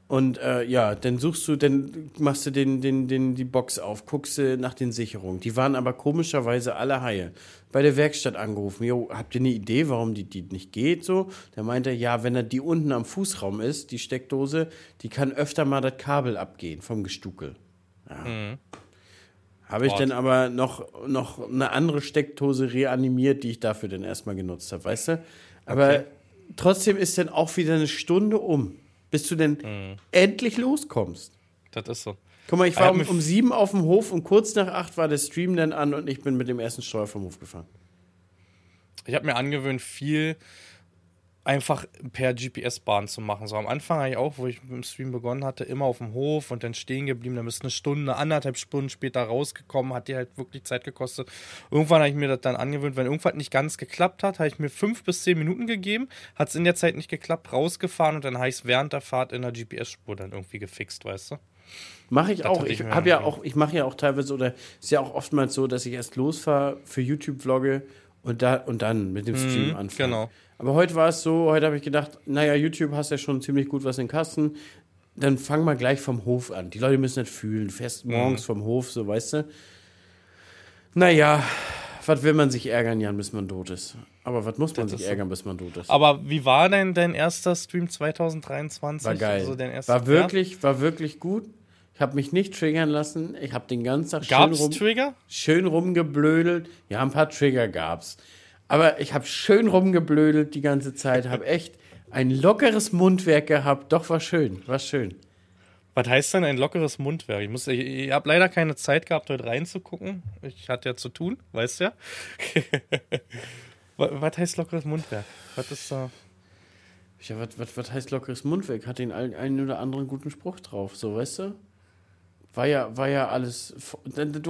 Und äh, ja, dann suchst du, dann machst du den, den, den, die Box auf, guckst du nach den Sicherungen. Die waren aber komischerweise alle heil. Bei der Werkstatt angerufen, jo, habt ihr eine Idee, warum die, die nicht geht so? Der meinte, ja, wenn er die unten am Fußraum ist, die Steckdose, die kann öfter mal das Kabel abgehen vom Gestuckel. Ja. Habe ich dann aber noch, noch eine andere Steckdose reanimiert, die ich dafür dann erstmal genutzt habe, weißt du? Aber Okay. trotzdem ist dann auch wieder eine Stunde um, bis du denn Mhm. endlich loskommst. Das ist so. Guck mal, ich Ich war um, um sieben auf dem Hof und kurz nach acht war der Stream dann an und ich bin mit dem ersten Steuer vom Hof gefahren. Ich habe mir angewöhnt, viel einfach per GPS-Bahn zu machen. So am Anfang habe ich auch, wo ich mit dem Stream begonnen hatte, immer auf dem Hof und dann stehen geblieben. Dann bist du eine Stunde, anderthalb Stunden später rausgekommen, hat dir halt wirklich Zeit gekostet. Irgendwann habe ich mir das dann angewöhnt, wenn irgendwas nicht ganz geklappt hat, habe ich mir fünf bis zehn Minuten gegeben, hat es in der Zeit nicht geklappt, rausgefahren und dann habe ich es während der Fahrt in der GPS-Spur dann irgendwie gefixt, weißt du? Mache ich Das auch. Ich habe ja auch, ich mache ja auch teilweise oder ist ja auch oftmals so, dass ich erst losfahre für YouTube vlogge und da und dann mit dem Stream anfange. genau. Aber heute war es so, heute habe ich gedacht, naja, YouTube hast ja schon ziemlich gut was in den Kasten. Dann fang mal gleich vom Hof an. Die Leute müssen das fühlen. Fest Mhm. morgens vom Hof, so weißt du. Naja, was will man sich ärgern, Jan, bis man tot ist? Aber was muss man Das sich ist so. ärgern, bis man tot ist? Aber wie war denn dein erster Stream 2023? War geil. Also war wirklich, war wirklich gut. Ich habe mich nicht triggern lassen. Ich habe den ganzen Tag? Gab schön, es rum, Trigger? schön rumgeblödelt. Ja, ein paar Trigger gab's. Aber ich habe schön rumgeblödelt die ganze Zeit. Habe echt ein lockeres Mundwerk gehabt. Doch, war schön. War schön. Was heißt denn ein lockeres Mundwerk? Ich, muss- ich, ich habe leider keine Zeit gehabt, heute reinzugucken. Ich hatte ja zu tun, weißt ja. was, was heißt lockeres Mundwerk? Was ist da? Ja, was, was, was heißt lockeres Mundwerk? Hat den ein- einen oder anderen guten Spruch drauf, so, weißt du? War ja, war ja alles. Du,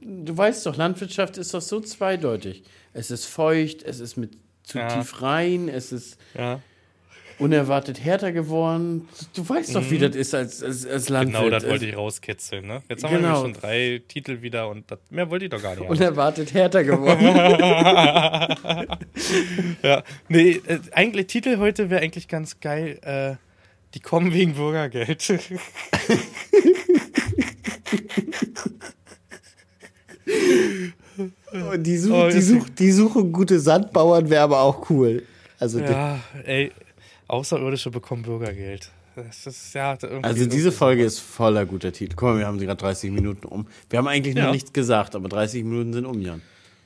du weißt doch, Landwirtschaft ist doch so zweideutig. Es ist feucht, es ist mit zu Ja. tief rein, es ist Ja, unerwartet härter geworden. Du weißt doch, wie das ist als, als, als Landwirt. genau, das wollte ich rauskitzeln. Ne? Jetzt haben wir Genau. nämlich schon drei Titel wieder und das, mehr wollte ich doch gar nicht. Unerwartet härter geworden. Ja, nee, äh, eigentlich Titel heute wäre eigentlich ganz geil. Äh, die kommen wegen Bürgergeld. Und die, such, Oh, die, such, die suchen gute Sandbauern, wäre aber auch cool. Also, ja, ey, Außerirdische bekommen Bürgergeld. Das ist ja also so- diese Folge ist voller guter Titel. Guck mal, wir haben sie gerade 30 Minuten um. Wir haben eigentlich noch Ja. nichts gesagt, aber 30 Minuten sind um, Jan.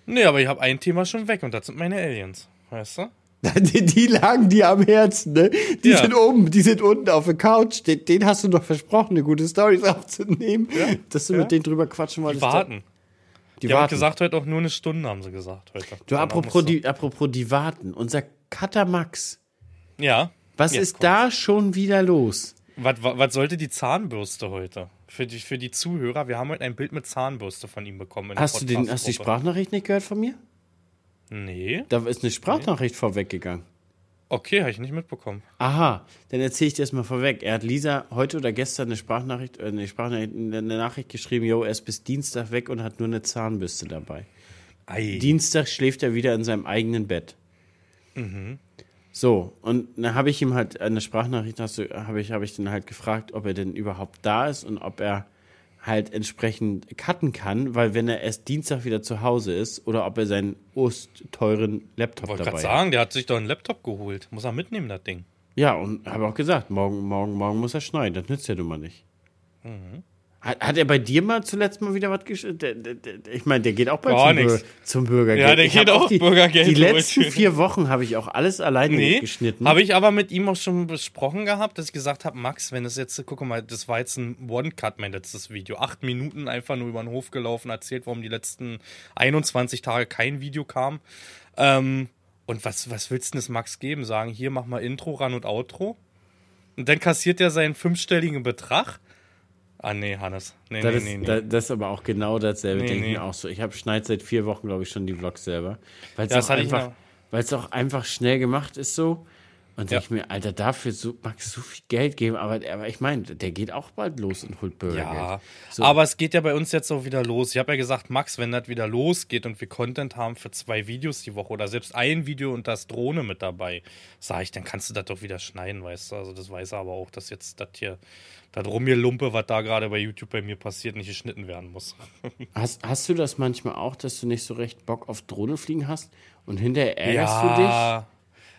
Nee, aber ich habe ein Thema schon weg und das sind meine Aliens. Weißt du? Die, die lagen dir am Herzen, ne? Die Ja. sind oben, die sind unten auf der Couch. Den, den hast du doch versprochen, eine gute Story aufzunehmen. Dass du Ja. mit denen drüber quatschen Die wolltest. warten. Die, Die haben warten. gesagt, heute auch nur eine Stunde, haben sie gesagt heute. du, apropos die, apropos die warten. Unser Cutter Max. Ja. Was Jetzt ist kommt's. da schon wieder los? Was, was, was sollte die Zahnbürste heute? Für die, für die Zuhörer, wir haben heute ein Bild mit Zahnbürste von ihm bekommen. Hast du, den, hast du die. Sprachnachricht nicht gehört von mir? Nee. Da ist eine Sprachnachricht vorweggegangen. Okay, habe ich nicht mitbekommen. Aha, dann erzähle ich dir das mal vorweg. Er hat Lisa heute oder gestern eine Sprachnachricht, äh, eine Sprachnachricht, eine Nachricht geschrieben, jo, er ist bis Dienstag weg und hat nur eine Zahnbürste dabei. Ei. Dienstag schläft er wieder in seinem eigenen Bett. So, und dann habe ich ihm halt eine Sprachnachricht, habe ich, habe ich dann halt gefragt, ob er denn überhaupt da ist und ob er halt entsprechend cutten kann, weil wenn er erst Dienstag wieder zu Hause ist oder ob er seinen ostteuren Laptop wollte dabei gerade hat. sagen, der hat sich doch einen Laptop geholt. Muss er mitnehmen, das Ding. Ja, und habe auch gesagt, morgen, morgen, morgen muss er schneiden. Das nützt ja nun mal nicht. Mhm. Hat, hat er bei dir mal zuletzt mal wieder was geschnitten? Ich meine, der geht auch bald Gar zum. Bür zum Bürgergeld. Ja, der Ich geht auch die, Bürgergeld Die letzten vier Wochen habe ich auch alles alleine Nee, geschnitten. habe ich aber mit ihm auch schon besprochen gehabt, dass ich gesagt habe, Max, wenn es jetzt, guck mal, das war jetzt ein One-Cut, mein letztes Video. Acht Minuten einfach nur über den Hof gelaufen, erzählt, warum die letzten 21 Tage kein Video kam. Ähm, und was, was willst du denn das Max geben? Sagen, hier, mach mal Intro, Ran und Outro. Und dann kassiert er seinen fünfstelligen Betrag. Ah, nee, Hannes. Nee, das, nee, ist, nee, nee. da- das ist aber auch genau dasselbe, Nee, denke ich nee. auch so. Ich habe schneid seit vier Wochen, glaube ich, schon die Vlogs selber. Weil es Ja, auch, einfach, auch einfach schnell gemacht ist so. Und Ja. denke ich mir, Alter, dafür so, magst du so viel Geld geben, aber, aber ich meine, der geht auch bald los und holt Bürgergeld. Ja, So. aber es geht ja bei uns jetzt auch wieder los. Ich habe ja gesagt, Max, wenn das wieder losgeht und wir Content haben für zwei Videos die Woche oder selbst ein Video und da ist Drohne mit dabei, sage ich, dann kannst du das doch wieder schneiden, weißt du? Also das weiß er aber auch, dass jetzt das hier, das Lumpe, was da gerade bei YouTube bei mir passiert, nicht geschnitten werden muss. Hast, hast du das manchmal auch, dass du nicht so recht Bock auf Drohne fliegen hast und hinterher ärgerst du dich?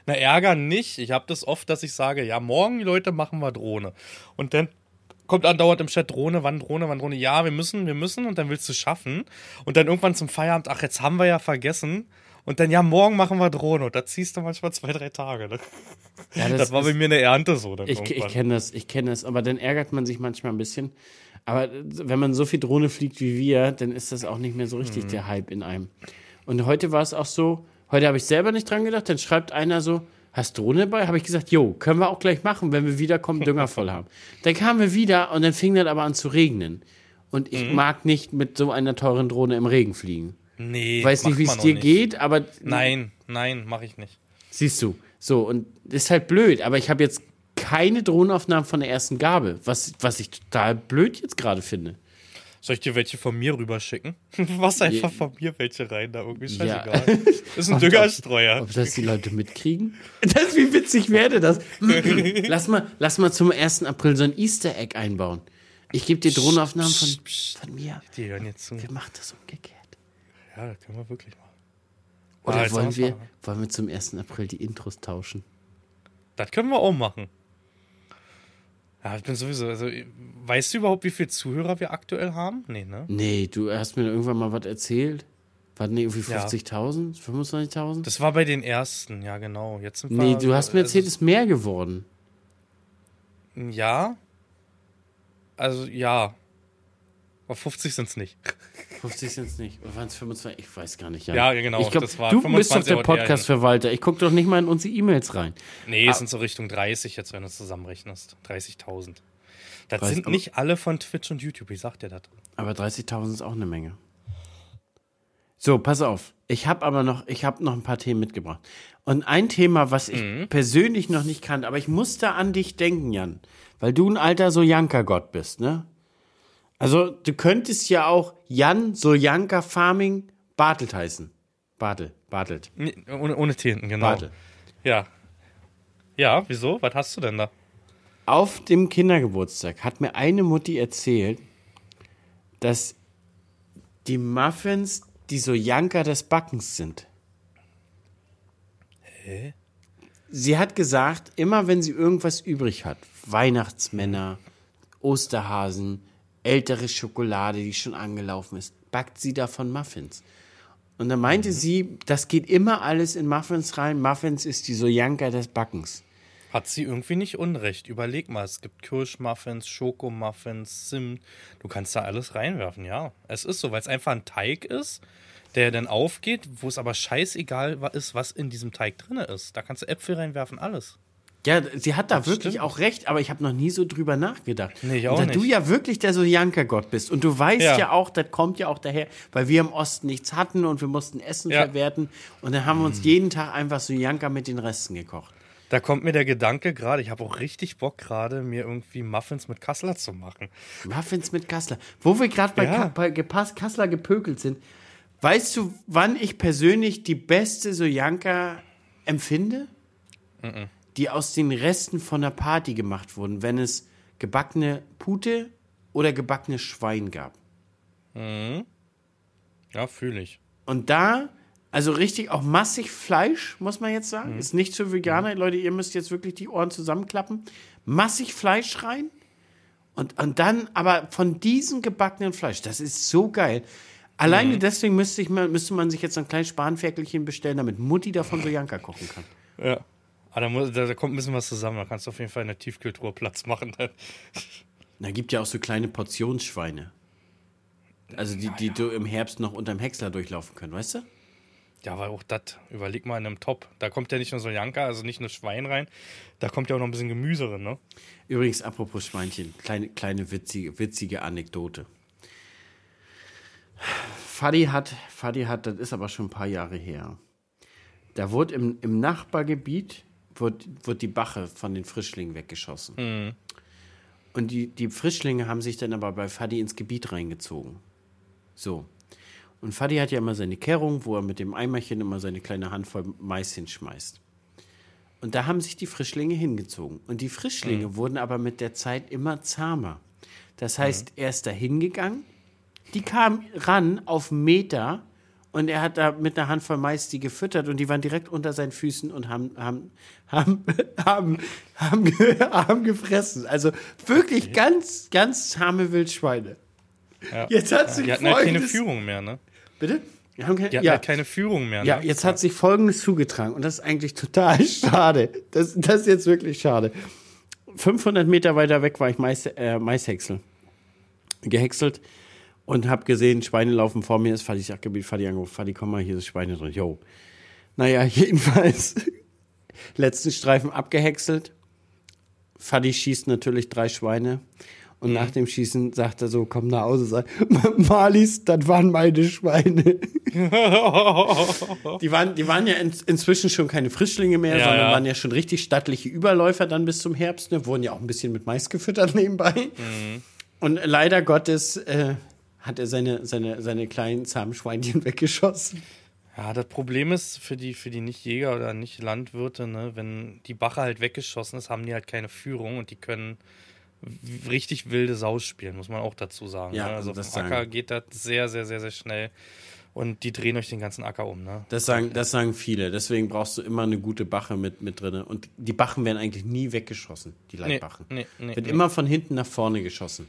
Na, ärgern nicht. Ich habe das oft, dass ich sage, ja, morgen, Leute, machen wir Drohne. Und dann kommt andauernd im Chat Drohne, wann Drohne, wann Drohne. Ja, wir müssen, wir müssen. Und dann willst du schaffen. Und dann irgendwann zum Feierabend, ach, jetzt haben wir ja vergessen. Und dann, ja, morgen machen wir Drohne. Und da ziehst du manchmal zwei, drei Tage. Ne? Ja, Das, war bei ist- mir eine Ernte so. Ich, ich kenne das, ich kenne das, aber dann ärgert man sich manchmal ein bisschen. Aber wenn man so viel Drohne fliegt wie wir, dann ist das auch nicht mehr so Mhm. richtig der Hype in einem. Und heute war es auch so, heute habe ich selber nicht dran gedacht, dann schreibt einer so, hast Drohne dabei? Habe ich gesagt, jo, können wir auch gleich machen, wenn wir wiederkommen, Dünger voll haben. Dann kamen wir wieder und dann fing das aber an zu regnen. Und ich Mhm. mag nicht mit so einer teuren Drohne im Regen fliegen. Nee, Ich weiß nicht, wie es dir nicht. geht, aber Nein, nein, mache ich nicht. Siehst du. So, und ist halt blöd, aber ich habe jetzt keine Drohnenaufnahmen von der ersten Gabe, was, was ich total blöd jetzt gerade finde. Soll ich dir welche von mir rüberschicken? Was einfach von mir welche rein, da irgendwie Ja. scheißegal. Ist ein Düngerstreuer. Ob das die Leute mitkriegen? Das, wie witzig wäre das? lass, mal, lass mal zum 1. April so ein Easter Egg einbauen. Ich gebe dir Drohnenaufnahmen von, von mir. Die hören jetzt zu. Wir machen das umgekehrt. Ja, das können wir wirklich machen. Oder Ah, wollen, wir, wollen wir zum 1. April die Intros tauschen? Das können wir auch machen. Ja, ich bin sowieso, also, weißt du überhaupt, wie viele Zuhörer wir aktuell haben? Nee, ne? Nee, du hast mir irgendwann mal was erzählt. War nicht irgendwie Ja. 50.000? 25.000? Das war bei den ersten, ja, genau. Jetzt sind wir, Nee, du hast mir also, erzählt, es ist mehr geworden. Ja. Also, ja. Aber 50 sind es nicht. 50 sind es nicht. Oder waren es 25? Ich weiß gar nicht. Jan. Ja, genau, Ich glaub, du bist doch 25 der. Podcast-Verwalter. Ich gucke doch nicht mal in unsere E-Mails rein. Nee, es sind so Richtung 30 jetzt, wenn du es zusammenrechnest. 30.000. Das Weiß- sind aber- nicht alle von Twitch und YouTube, ich sag dir das. Aber 30.000 ist auch eine Menge. So, pass auf. Ich habe aber noch, ich habe noch ein paar Themen mitgebracht. Und ein Thema, was ich Mhm. persönlich noch nicht kannte, aber ich musste an dich denken, Jan. Weil du ein alter Sojanka-Gott bist, ne? Also, du könntest ja auch Jan Soljanka Farming Bartelt heißen. Bartel, Bartelt. Ohne, ohne T hinten, genau. Bartel. Ja. Ja, wieso? Was hast du denn da? Auf dem Kindergeburtstag hat mir eine Mutti erzählt, dass die Muffins die Sojanka des Backens sind. Sie hat gesagt, immer wenn sie irgendwas übrig hat, Weihnachtsmänner, Osterhasen, ältere Schokolade, die schon angelaufen ist, backt sie davon Muffins. Und dann meinte sie, das geht immer alles in Muffins rein. Muffins ist die Sojanka des Backens. Hat sie irgendwie nicht Unrecht. Überleg mal, es gibt Kirschmuffins, Schokomuffins, Zimt. Du kannst da alles reinwerfen, ja. Es ist so, weil es einfach ein Teig ist, der dann aufgeht, wo es aber scheißegal ist, was in diesem Teig drin ist. Da kannst du Äpfel reinwerfen, alles. Ja, sie hat da wirklich stimmt. auch recht, aber ich habe noch nie so drüber nachgedacht. Nee, ich Und auch da nicht. du ja wirklich der Sojanka-Gott bist und du weißt ja. Ja. auch, das kommt ja auch daher, weil wir im Osten nichts hatten und wir mussten Essen Ja. verwerten und dann haben wir uns jeden Tag einfach Sojanka mit den Resten gekocht. Da kommt mir der Gedanke gerade, ich habe auch richtig Bock gerade, mir irgendwie Muffins mit Kassler zu machen. Muffins mit Kassler. Wo wir gerade bei, Ja. Bei Kassler gepökelt sind, weißt du, wann ich persönlich die beste Sojanka empfinde? Die aus den Resten von der Party gemacht wurden, wenn es gebackene Pute oder gebackene Schwein gab. Ja, fühle ich. Und da, also richtig auch massig Fleisch, muss man jetzt sagen. Ist nicht für Veganer. Leute, ihr müsst jetzt wirklich die Ohren zusammenklappen. Massig Fleisch rein. Und, und dann aber von diesem gebackenen Fleisch, das ist so geil. Alleine deswegen müsste, ich mal, müsste man sich jetzt ein kleines Spanferkelchen bestellen, damit Mutti davon so Janka kochen kann. Ja. Aber da, muss, da, da kommt ein bisschen was zusammen. Da kannst du auf jeden Fall in der Tiefkühltruhe Platz machen. Da gibt ja auch so kleine Portionsschweine. Also die, die du im Herbst noch unterm Häcksler durchlaufen können, weißt du? Ja, aber auch das, überleg mal in einem Top. Da kommt ja nicht nur so Janka, also nicht nur Schwein rein, da kommt ja auch noch ein bisschen Gemüse drin, ne? Übrigens, apropos Schweinchen, kleine, kleine witzige, witzige Anekdote. Fadi hat, Fadi hat, das ist aber schon ein paar Jahre her. Da wurde im, im Nachbargebiet, wird, wird die Bache von den Frischlingen weggeschossen. Mhm. Und die, die Frischlinge haben sich dann aber bei Fadi ins Gebiet reingezogen. So. Und Fadi hat ja immer seine Kehrung, wo er mit dem Eimerchen immer seine kleine Handvoll Mais hinschmeißt. Und da haben sich die Frischlinge hingezogen. Und die Frischlinge Mhm. wurden aber mit der Zeit immer zahmer. Das heißt, er ist da hingegangen, die kamen ran auf Meter und er hat da mit einer Handvoll Mais die gefüttert und die waren direkt unter seinen Füßen und haben, haben, haben, haben, haben, haben gefressen. Also wirklich ganz, ganz zahme Wildschweine. Ja. Jetzt hat sich Die hatten halt keine Führung mehr, ne? Bitte? Wir haben keine, Die hatten ja. halt keine Führung mehr, ne? Ja, jetzt hat sich Folgendes zugetragen und das ist eigentlich total schade. Das, das ist jetzt wirklich schade. 500 Meter weiter weg war ich Mais, äh, Maishäcksel. Gehäckselt und habe gesehen, Schweine laufen vor mir. Das Fadi Sachgebiet, Fadi angerufen. Fadi, komm mal, hier ist Schweine drin. Jo. Naja, jedenfalls letzten Streifen abgehäckselt. Fadi schießt natürlich drei Schweine. Und nach dem Schießen sagt er so, komm nach Hause, sagt, Marlies, das waren meine Schweine. Die waren, die waren ja in, inzwischen schon keine Frischlinge mehr, Ja, sondern ja. waren ja schon richtig stattliche Überläufer dann bis zum Herbst. Ne? Wurden ja auch ein bisschen mit Mais gefüttert nebenbei. Mhm. Und leider Gottes äh, hat er seine, seine, seine kleinen zahmen Schweinchen weggeschossen. Ja, das Problem ist für die, für die Nicht-Jäger oder Nicht-Landwirte, ne, wenn die Bache halt weggeschossen ist, haben die halt keine Führung und die können richtig wilde Sau spielen, muss man auch dazu sagen. Ja, ne? Also auf dem Acker sagen- geht das sehr, sehr, sehr, sehr schnell. Und die drehen euch den ganzen Acker um, ne? Das sagen, das sagen viele. Deswegen brauchst du immer eine gute Bache mit, mit drin. Und die Bachen werden eigentlich nie weggeschossen, die Nee, Leitbachen. nee, nee, Wird nee. immer von hinten nach vorne geschossen.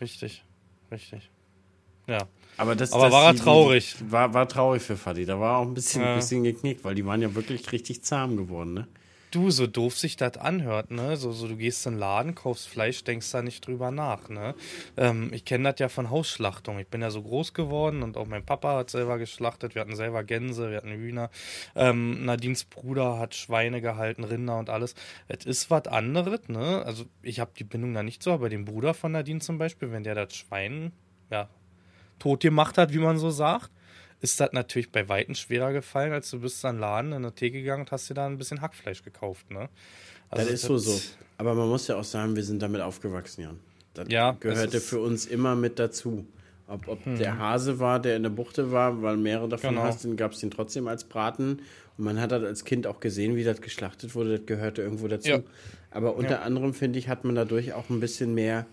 Richtig, richtig. Ja. Aber, das, Aber das, war er traurig? War, war traurig für Fadi. Da war auch ein bisschen, Ja. bisschen geknickt, weil die waren ja wirklich richtig zahm geworden. Ne? Du, so doof sich das anhört, ne? So, so du gehst in den Laden, kaufst Fleisch, denkst da nicht drüber nach, ne? Ähm, ich kenne das ja von Hausschlachtung. Ich bin ja so groß geworden und auch mein Papa hat selber geschlachtet. Wir hatten selber Gänse, wir hatten Hühner. Ähm, Nadines Bruder hat Schweine gehalten, Rinder und alles. Es ist was anderes, ne? Also ich habe die Bindung da nicht so, aber den Bruder von Nadine zum Beispiel, wenn der das Schwein, ja, tot gemacht hat, wie man so sagt, ist das natürlich bei Weitem schwerer gefallen, als du bist an den Laden in der Theke gegangen und hast dir da ein bisschen Hackfleisch gekauft, ne? Also das ist so so. Aber man muss ja auch sagen, wir sind damit aufgewachsen, Jan. Das Ja, das gehörte Hm. für uns immer mit dazu. Ob, ob der Hase war, der in der Buchte war, weil mehrere davon Genau. hast, dann gab es den trotzdem als Braten. Und man hat das als Kind auch gesehen, wie das geschlachtet wurde. Das gehörte irgendwo dazu. Ja. Aber unter anderem, finde ich, hat man dadurch auch ein bisschen mehr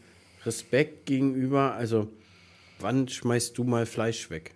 Respekt gegenüber. Also, wann schmeißt du mal Fleisch weg?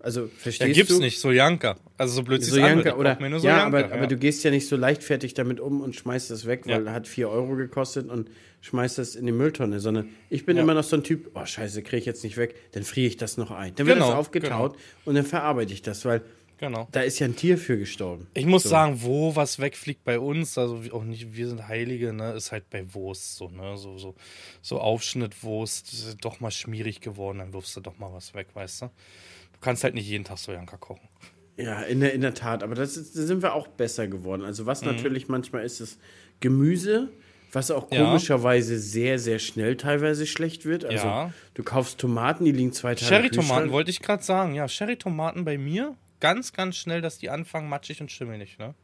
Also, Ja, verstehst gibt's du? nicht, Soljanka. Also so blöd ich oder nur ja, Soljanka, aber, aber du gehst ja nicht so leichtfertig damit um und schmeißt das weg, weil Ja. hat 4 Euro gekostet und schmeißt das in die Mülltonne, sondern ich bin Ja. immer noch so ein Typ, oh scheiße, kriege ich jetzt nicht weg, dann friere ich das noch ein. Dann wird Genau, das aufgetaut und dann verarbeite ich das, weil Genau. da ist ja ein Tier für gestorben. Ich muss So. sagen, wo was wegfliegt bei uns, also auch nicht, wir sind Heilige, ne, ist halt bei Wurst so, ne, so, so, so Aufschnittwurst, ist doch mal schmierig geworden, dann wirfst du doch mal was weg, weißt du? Du kannst halt nicht jeden Tag Soljanka kochen. Ja, in der, in der Tat, aber das ist, da sind wir auch besser geworden. Also was Mhm. natürlich manchmal ist, ist Gemüse, was auch Ja. komischerweise sehr, sehr schnell teilweise schlecht wird. Also Ja. du kaufst Tomaten, die liegen zwei Tage Kühlschrank. wollte ich gerade sagen, ja, Cherry-Tomaten bei mir, ganz, ganz schnell, dass die anfangen matschig und schimmelig, ne?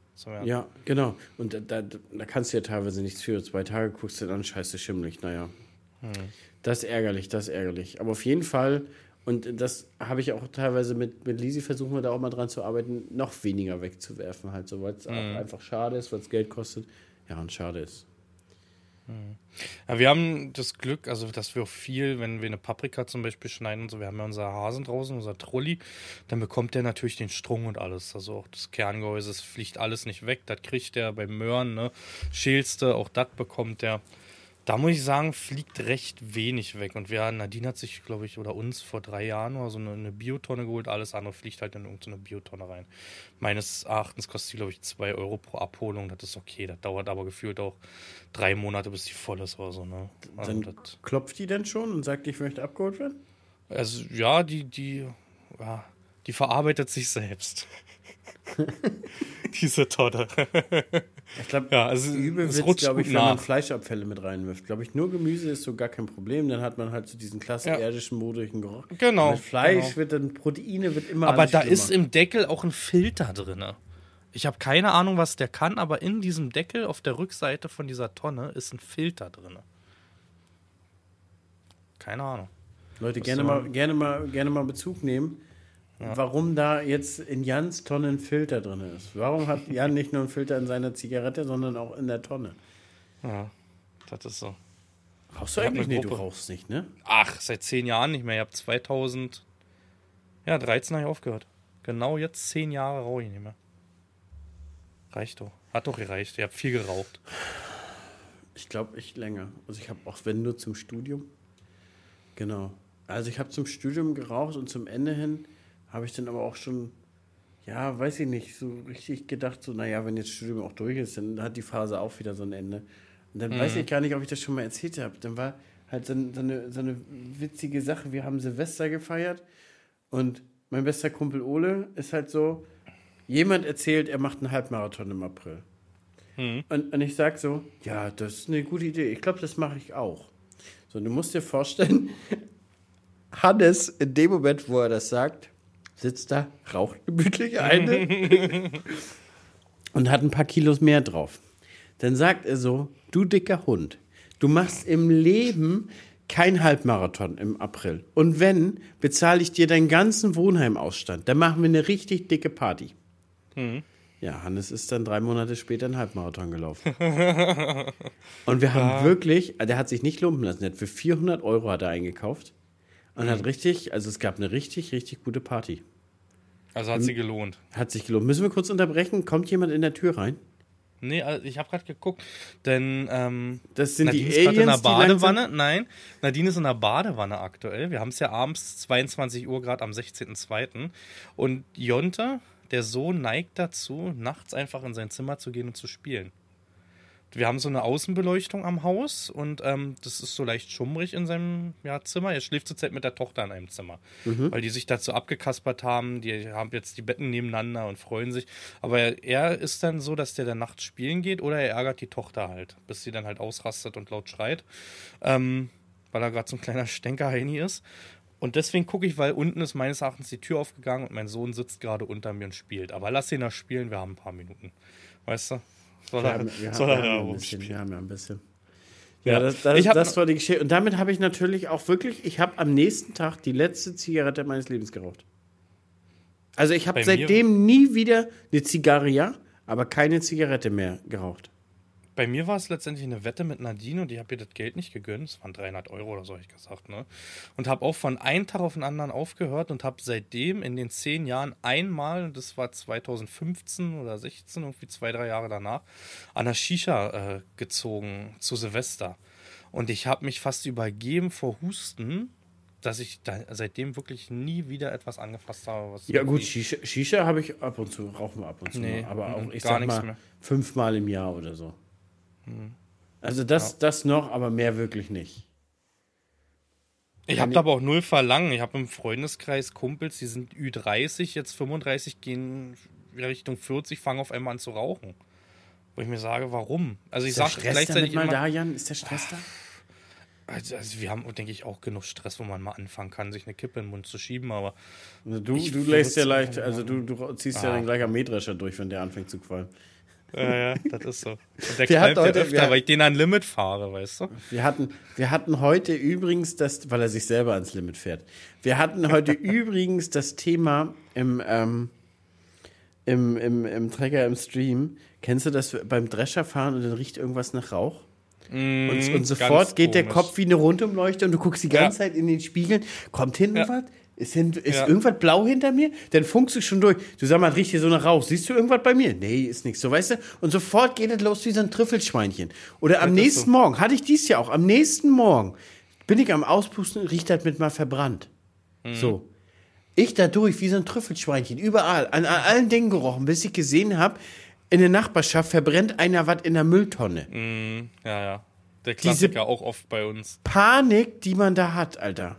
Ja. Genau. Und da, da, da kannst du ja teilweise nichts für. Zwei Tage guckst du dann, scheiße, schimmelig. Naja. Hm. Das ist ärgerlich, das ist ärgerlich. Aber auf jeden Fall, und das habe ich auch teilweise mit, mit Lisi versuchen wir da auch mal dran zu arbeiten, noch weniger wegzuwerfen, halt so, weil es Hm. einfach schade ist, weil es Geld kostet. Ja, und schade ist. Ja, wir haben das Glück, also dass wir viel, wenn wir eine Paprika zum Beispiel schneiden und so, wir haben ja unser Hasen draußen, unser Trulli, dann bekommt der natürlich den Strung und alles. Also auch das Kerngehäuse, es fliegt alles nicht weg. Das kriegt der beim Möhren, ne? Schälste, auch das bekommt der. Da muss ich sagen, fliegt recht wenig weg. Und wir, Nadine hat sich, glaube ich, oder uns vor drei Jahren oder so eine, eine Biotonne geholt. Alles andere fliegt halt in irgendeine Biotonne rein. Meines Erachtens kostet die, glaube ich, zwei Euro pro Abholung. Das ist okay. Das dauert aber gefühlt auch drei Monate, bis die voll ist oder so. Ne? Also, Dann klopft die denn schon und sagt, ich möchte abgeholt werden? also ja, die, die, ja, die verarbeitet sich selbst. Diese Tonne. Ich glaube, Ja, also übel wird glaube ich, wenn man. Fleischabfälle mit reinwirft. Glaube ich, nur Gemüse ist so gar kein Problem. Dann hat man halt so diesen klassischen Ja. erdischen, modrigen Geruch. Genau, Mit Fleisch genau. wird dann, Proteine wird immer Aber da schlimmer. ist im Deckel auch ein Filter drin. Ich habe keine Ahnung, was der kann, aber in diesem Deckel auf der Rückseite von dieser Tonne ist ein Filter drin. Keine Ahnung. Leute, Was gerne mal, gerne, mal, gerne mal Bezug nehmen, warum da jetzt in Jans Tonne ein Filter drin ist. Warum hat Jan nicht nur einen Filter in seiner Zigarette, sondern auch in der Tonne? Ja, das ist so. Rauchst du Ich eigentlich? Nee, du rauchst nicht, ne? Ach, seit zehn Jahren nicht mehr. Ich habe 2000, ja, 13 habe ich aufgehört. Genau jetzt zehn Jahre rauche ich nicht mehr. Reicht doch. Hat doch gereicht. Ihr habt viel geraucht. Ich glaube, ich länger. Also ich habe auch, wenn nur zum Studium. Genau. Also ich habe zum Studium geraucht und zum Ende hin habe ich dann aber auch schon, ja, weiß ich nicht, so richtig gedacht, so, naja, wenn jetzt Studium auch durch ist, dann hat die Phase auch wieder so ein Ende. Und dann weiß ich gar nicht, ob ich das schon mal erzählt habe. Dann war halt so, so, eine, so eine witzige Sache. Wir haben Silvester gefeiert und mein bester Kumpel Ole ist halt so, jemand erzählt, er macht einen Halbmarathon im April. Und, und ich sag so, ja, das ist eine gute Idee. Ich glaube, das mache ich auch. So, du musst dir vorstellen, Hannes, in dem Moment, wo er das sagt, sitzt da, raucht gemütlich eine und hat ein paar Kilos mehr drauf. Dann sagt er so, du dicker Hund, du machst im Leben kein Halbmarathon im April. Und wenn, bezahle ich dir deinen ganzen Wohnheimausstand. Dann machen wir eine richtig dicke Party. Ja, Hannes ist dann drei Monate später einen Halbmarathon gelaufen. Und wir haben wirklich, der hat sich nicht lumpen lassen, für 400 Euro hat er eingekauft und hat richtig, also es gab eine richtig, richtig gute Party. Also hat sie gelohnt. Hat sich gelohnt. Müssen wir kurz unterbrechen? Kommt jemand in der Tür rein? Nee, also ich habe gerade geguckt, denn ähm, Das sind Nadine die ist gerade in der Aliens, Badewanne. Nein, Nadine ist in der Badewanne aktuell. Wir haben es ja abends 22 Uhr gerade am 16.02. Und Jonte, der Sohn, neigt dazu, nachts einfach in sein Zimmer zu gehen und zu spielen. Wir haben so eine Außenbeleuchtung am Haus und ähm, das ist so leicht schummrig in seinem ja, Zimmer. Er schläft zurzeit mit der Tochter in einem Zimmer, weil die sich dazu abgekaspert haben. Die haben jetzt die Betten nebeneinander und freuen sich. Aber er, er ist dann so, dass der dann nachts spielen geht oder er ärgert die Tochter halt, bis sie dann halt ausrastet und laut schreit, ähm, weil er gerade so ein kleiner Stänker-Heini ist. Und deswegen gucke ich, weil unten ist meines Erachtens die Tür aufgegangen und mein Sohn sitzt gerade unter mir und spielt. Aber lass ihn da spielen, wir haben ein paar Minuten. Weißt du? Soll er, wir, soll haben, er da haben ein bisschen, rumspielen? wir haben ja ein bisschen. Ja, das, das, Ich hab- das war die Geschichte. Und damit habe ich natürlich auch wirklich, ich habe am nächsten Tag die letzte Zigarette meines Lebens geraucht. Also ich habe seitdem nie wieder eine Zigarre, ja, aber keine Zigarette mehr geraucht. Bei mir war es letztendlich eine Wette mit Nadine und ich habe ihr das Geld nicht gegönnt. Es waren 300 Euro oder so, habe ich gesagt. Ne? Und habe auch von einem Tag auf den anderen aufgehört und habe seitdem in den zehn Jahren einmal, und das war 2015 oder 16, irgendwie zwei, drei Jahre danach, an der Shisha äh, gezogen zu Silvester. Und ich habe mich fast übergeben vor Husten, dass ich da seitdem wirklich nie wieder etwas angefasst habe. Was Ja gut, Shisha, Shisha habe ich ab und zu, rauchen wir ab und zu Nee, mal, aber auch, mhm, ich gar sag mal, mehr. fünfmal im Jahr oder so. Also das, das noch, aber mehr wirklich nicht. Ich habe aber auch null Verlangen. Ich habe im Freundeskreis Kumpels, die sind Ü30, jetzt 35, gehen Richtung 40, fangen auf einmal an zu rauchen. Wo ich mir sage, warum? Also ich Ist sage gleichzeitig damit mal immer, da, Jan? Ist der Stress da? also, also wir haben, denke ich, auch genug Stress, wo man mal anfangen kann, sich eine Kippe in den Mund zu schieben, aber Also du, du lässt ja leicht, also du, du ziehst ja Ah. dann gleich am Mähdrescher durch, wenn der anfängt zu qualmen. Ja, ja, das ist so. Und der Wir hatten knallt heute- öfter, wir- weil ich den an Limit fahre, weißt du? Wir hatten, wir hatten heute übrigens das, weil er sich selber ans Limit fährt. Wir hatten heute übrigens das Thema im, ähm, im, im, im Trecker im Stream. Kennst du das beim Drescher fahren und dann riecht irgendwas nach Rauch? und, und ganz sofort geht der komisch. Kopf wie eine Rundumleuchte und du guckst die ganze Ja. Zeit in den Spiegeln. Kommt hinten Ja. was? Ist, hin, ist Ja. irgendwas blau hinter mir? Dann funkst du schon durch. Du sag mal, riecht hier so nach Rauch. Siehst du irgendwas bei mir? Nee, ist nichts. So, weißt du? Und sofort geht es los wie so ein Trüffelschweinchen. Oder am nächsten so. Morgen, hatte ich dies ja auch, am nächsten Morgen bin ich am Auspusten, riecht das mit mal verbrannt. Mhm. So. Ich da durch wie so ein Trüffelschweinchen, überall, an, an allen Dingen gerochen, bis ich gesehen habe, in der Nachbarschaft verbrennt einer was in der Mülltonne. Ja, ja. Der Diese- Klassiker auch oft bei uns. Panik, die man da hat, Alter.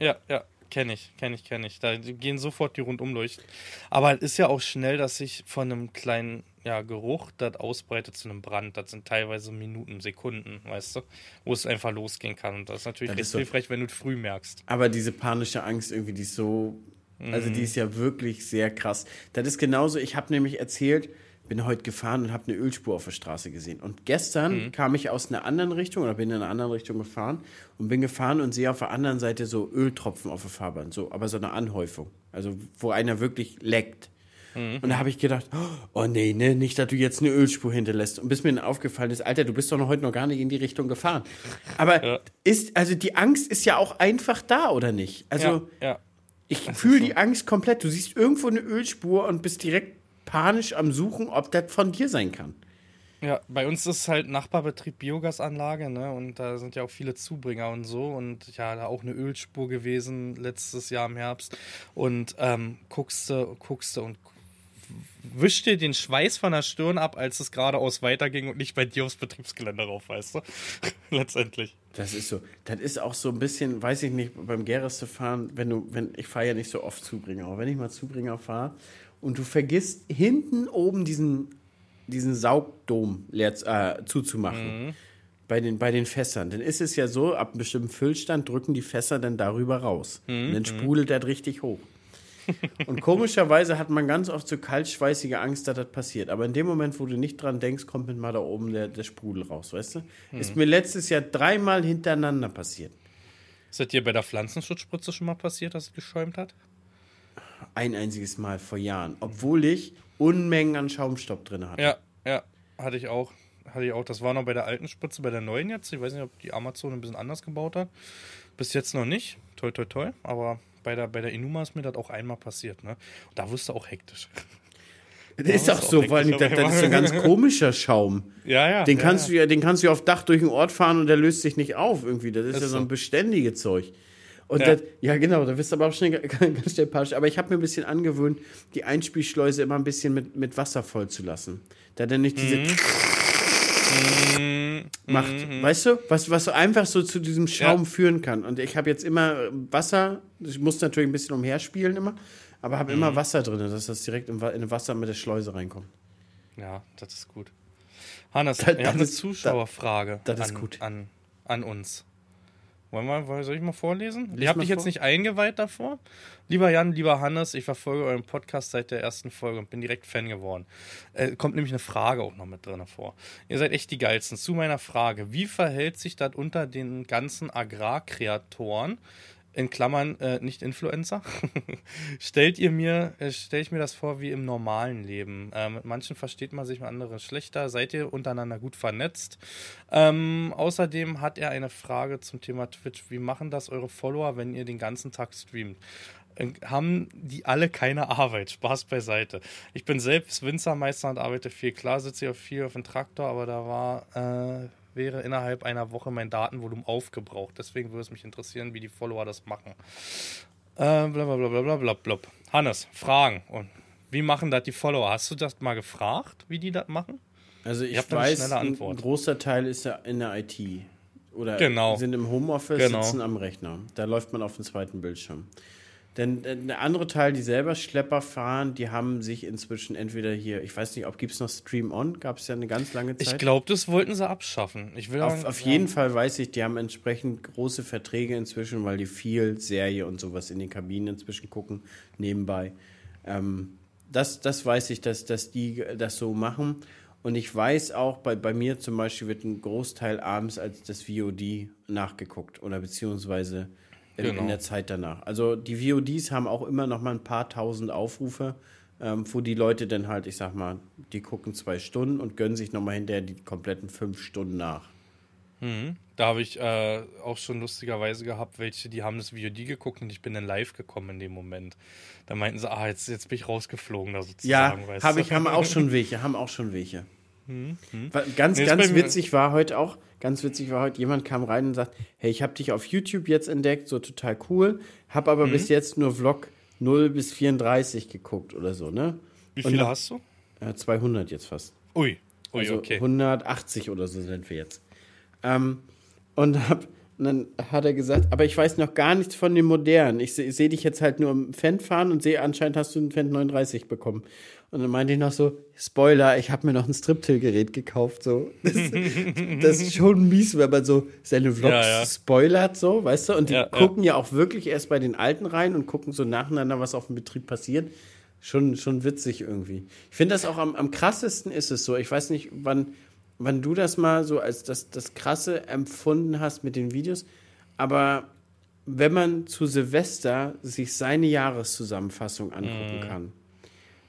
Ja, ja, kenne ich, kenne ich, kenne ich. Da gehen sofort die Rundumleuchten. Aber es ist ja auch schnell, dass sich von einem kleinen ja, Geruch das ausbreitet zu einem Brand. Das sind teilweise Minuten, Sekunden, weißt du, wo es einfach losgehen kann. Und das ist natürlich Das ist hilfreich, wenn du es früh merkst. Aber diese panische Angst irgendwie, die ist so, also die ist ja wirklich sehr krass. Das ist genauso, ich habe nämlich erzählt, bin heute gefahren und habe eine Ölspur auf der Straße gesehen. Und gestern kam ich aus einer anderen Richtung oder bin in einer anderen Richtung gefahren und bin gefahren und sehe auf der anderen Seite so Öltropfen auf der Fahrbahn, so, aber so eine Anhäufung. Also wo einer wirklich leckt. Und da habe ich gedacht, oh nee, ne, nicht, dass du jetzt eine Ölspur hinterlässt. Und bis mir dann aufgefallen ist, Alter, du bist doch noch heute noch gar nicht in die Richtung gefahren. Aber ist, also die Angst ist ja auch einfach da, oder nicht? Also ja, ja. ich fühle die Angst komplett. Du siehst irgendwo eine Ölspur und bist direkt panisch am Suchen, ob das von dir sein kann. Ja, bei uns ist halt Nachbarbetrieb Biogasanlage, ne? Und da sind ja auch viele Zubringer und so. Und ja, da auch eine Ölspur gewesen letztes Jahr im Herbst. Und ähm, guckst du, guckst du und wisch dir den Schweiß von der Stirn ab, als es geradeaus weiterging und nicht bei dir aufs Betriebsgelände rauf, weißt du? Letztendlich. Das ist so. Das ist auch so ein bisschen, weiß ich nicht, beim Gereste fahren, wenn du, wenn, ich fahre ja nicht so oft Zubringer, aber wenn ich mal Zubringer fahre und du vergisst hinten oben diesen, diesen Saugdom leer, äh, zuzumachen. Bei den, bei den Fässern. Dann ist es ja so, ab einem bestimmten Füllstand drücken die Fässer dann darüber raus. Und dann sprudelt das richtig hoch. Und komischerweise hat man ganz oft so kaltschweißige Angst, dass das passiert. Aber in dem Moment, wo du nicht dran denkst, kommt mit mal da oben der, der Sprudel raus, weißt du? Ist mir letztes Jahr dreimal hintereinander passiert. Ist das dir bei der Pflanzenschutzspritze schon mal passiert, dass es geschäumt hat? Ein einziges Mal vor Jahren. Obwohl ich Unmengen an Schaumstoff drin hatte. Ja, ja, hatte ich auch. Hatte ich auch. Das war noch bei der alten Spritze, bei der neuen jetzt. Ich weiß nicht, ob die Amazon ein bisschen anders gebaut hat. Bis jetzt noch nicht. Toi, toi, toi. Aber bei der, bei der Inuma ist mir das auch einmal passiert. Ne? Und da wirst du auch hektisch. Das ist auch so, weil das, das ist ein ganz komischer Schaum. Ja, ja. Den ja, kannst ja. du ja, den kannst du auf Dach durch den Ort fahren und der löst sich nicht auf irgendwie. Das ist, Ist ja so. ein beständiges Zeug. Und Ja. das, ja, genau, da wirst du aber auch schnell ganz schnell panisch. Aber ich habe mir ein bisschen angewöhnt, die Einspielschleuse immer ein bisschen mit, mit Wasser voll zu lassen. Da dann nicht diese Mhm. macht. Weißt du, was, was so einfach so zu diesem Schaum führen kann. Und ich habe jetzt immer Wasser, ich muss natürlich ein bisschen umherspielen immer, aber habe Mhm. immer Wasser drin, dass das direkt Wa- in Wasser mit der Schleuse reinkommt. Ja, das ist gut. Hannes, Das- wir das haben eine Zuschauerfrage das ist an, gut. An, an uns. Wollen wir, soll ich mal vorlesen? Lies ich habe dich jetzt vor. nicht eingeweiht davor. Lieber Jan, lieber Hannes, ich verfolge euren Podcast seit der ersten Folge und bin direkt Fan geworden. Äh, kommt nämlich eine Frage auch noch mit drin vor. Ihr seid echt die Geilsten. Zu meiner Frage, wie verhält sich das unter den ganzen Agrarkreatoren, in Klammern äh, nicht Influencer, stellt ihr mir, äh, stelle ich mir das vor wie im normalen Leben. Äh, mit manchen versteht man sich, mit anderen schlechter. Seid ihr untereinander gut vernetzt? Ähm, außerdem hat er eine Frage zum Thema Twitch. Wie machen das eure Follower, wenn ihr den ganzen Tag streamt? Äh, Haben die alle keine Arbeit? Spaß beiseite. Ich bin selbst Winzermeister und arbeite viel. Klar sitze ich auch viel auf dem Traktor, aber da war, äh, wäre innerhalb einer Woche mein Datenvolumen aufgebraucht. Deswegen würde es mich interessieren, wie die Follower das machen. Äh, blablabla. Hannes, Fragen. Und wie machen das die Follower? Hast du das mal gefragt, wie die das machen? Also ich eine weiß, ein großer Teil ist ja in der IT. Oder Genau. sind im Homeoffice, Genau. sitzen am Rechner. Da läuft man auf dem zweiten Bildschirm. Denn äh, der andere Teil, die selber Schlepper fahren, die haben sich inzwischen entweder hier, ich weiß nicht, ob gibt es noch Stream On, gab es ja eine ganz lange Zeit. Ich glaube, das wollten sie abschaffen. Ich will Auf, auf jeden Fall weiß ich, die haben entsprechend große Verträge inzwischen, weil die viel Serie und sowas in den Kabinen inzwischen gucken, nebenbei. Ähm, das, das weiß ich, dass, dass die das so machen. Und ich weiß auch, bei, bei mir zum Beispiel wird ein Großteil abends als das VOD nachgeguckt oder beziehungsweise in, Genau. in der Zeit danach. Also die VODs haben auch immer noch mal ein paar tausend Aufrufe, ähm, wo die Leute dann halt, ich sag mal, die gucken zwei Stunden und gönnen sich noch mal hinterher die kompletten fünf Stunden nach. Da habe ich äh, auch schon lustigerweise gehabt, welche, die haben das VOD geguckt und ich bin dann live gekommen in dem Moment. Da meinten sie, ah, jetzt, jetzt bin ich rausgeflogen da Ja, sozusagen. weißt habe ich, haben auch schon welche, haben auch schon welche. Wa- Ganz, Nee, ganz witzig war heute auch, ganz witzig war heute, jemand kam rein und sagt, hey, ich habe dich auf YouTube jetzt entdeckt, so total cool, habe aber bis jetzt nur Vlog 0 bis 34 geguckt oder so, ne? Wie viele hast du? Ja, 200 jetzt fast. Ui, ui, Also okay. 180 oder so sind wir jetzt. Ähm, und, hab, und dann hat er gesagt, aber ich weiß noch gar nichts von dem modernen. Ich sehe seh dich jetzt halt nur im Fendt fahren und sehe, anscheinend hast du einen Fendt 39 bekommen. Und dann meinte ich noch so, Spoiler, ich habe mir noch ein Striptill-Gerät gekauft. So. Das, das ist schon mies, wenn man so seine Vlogs Ja, ja. spoilert, so, weißt du? Und die Ja, gucken ja. auch wirklich erst bei den Alten rein und gucken so nacheinander, was auf dem Betrieb passiert. Schon, schon witzig irgendwie. Ich finde das auch am, am krassesten ist es so. Ich weiß nicht, wann, wann du das mal so als das, das Krasse empfunden hast mit den Videos, aber wenn man zu Silvester sich seine Jahreszusammenfassung angucken kann,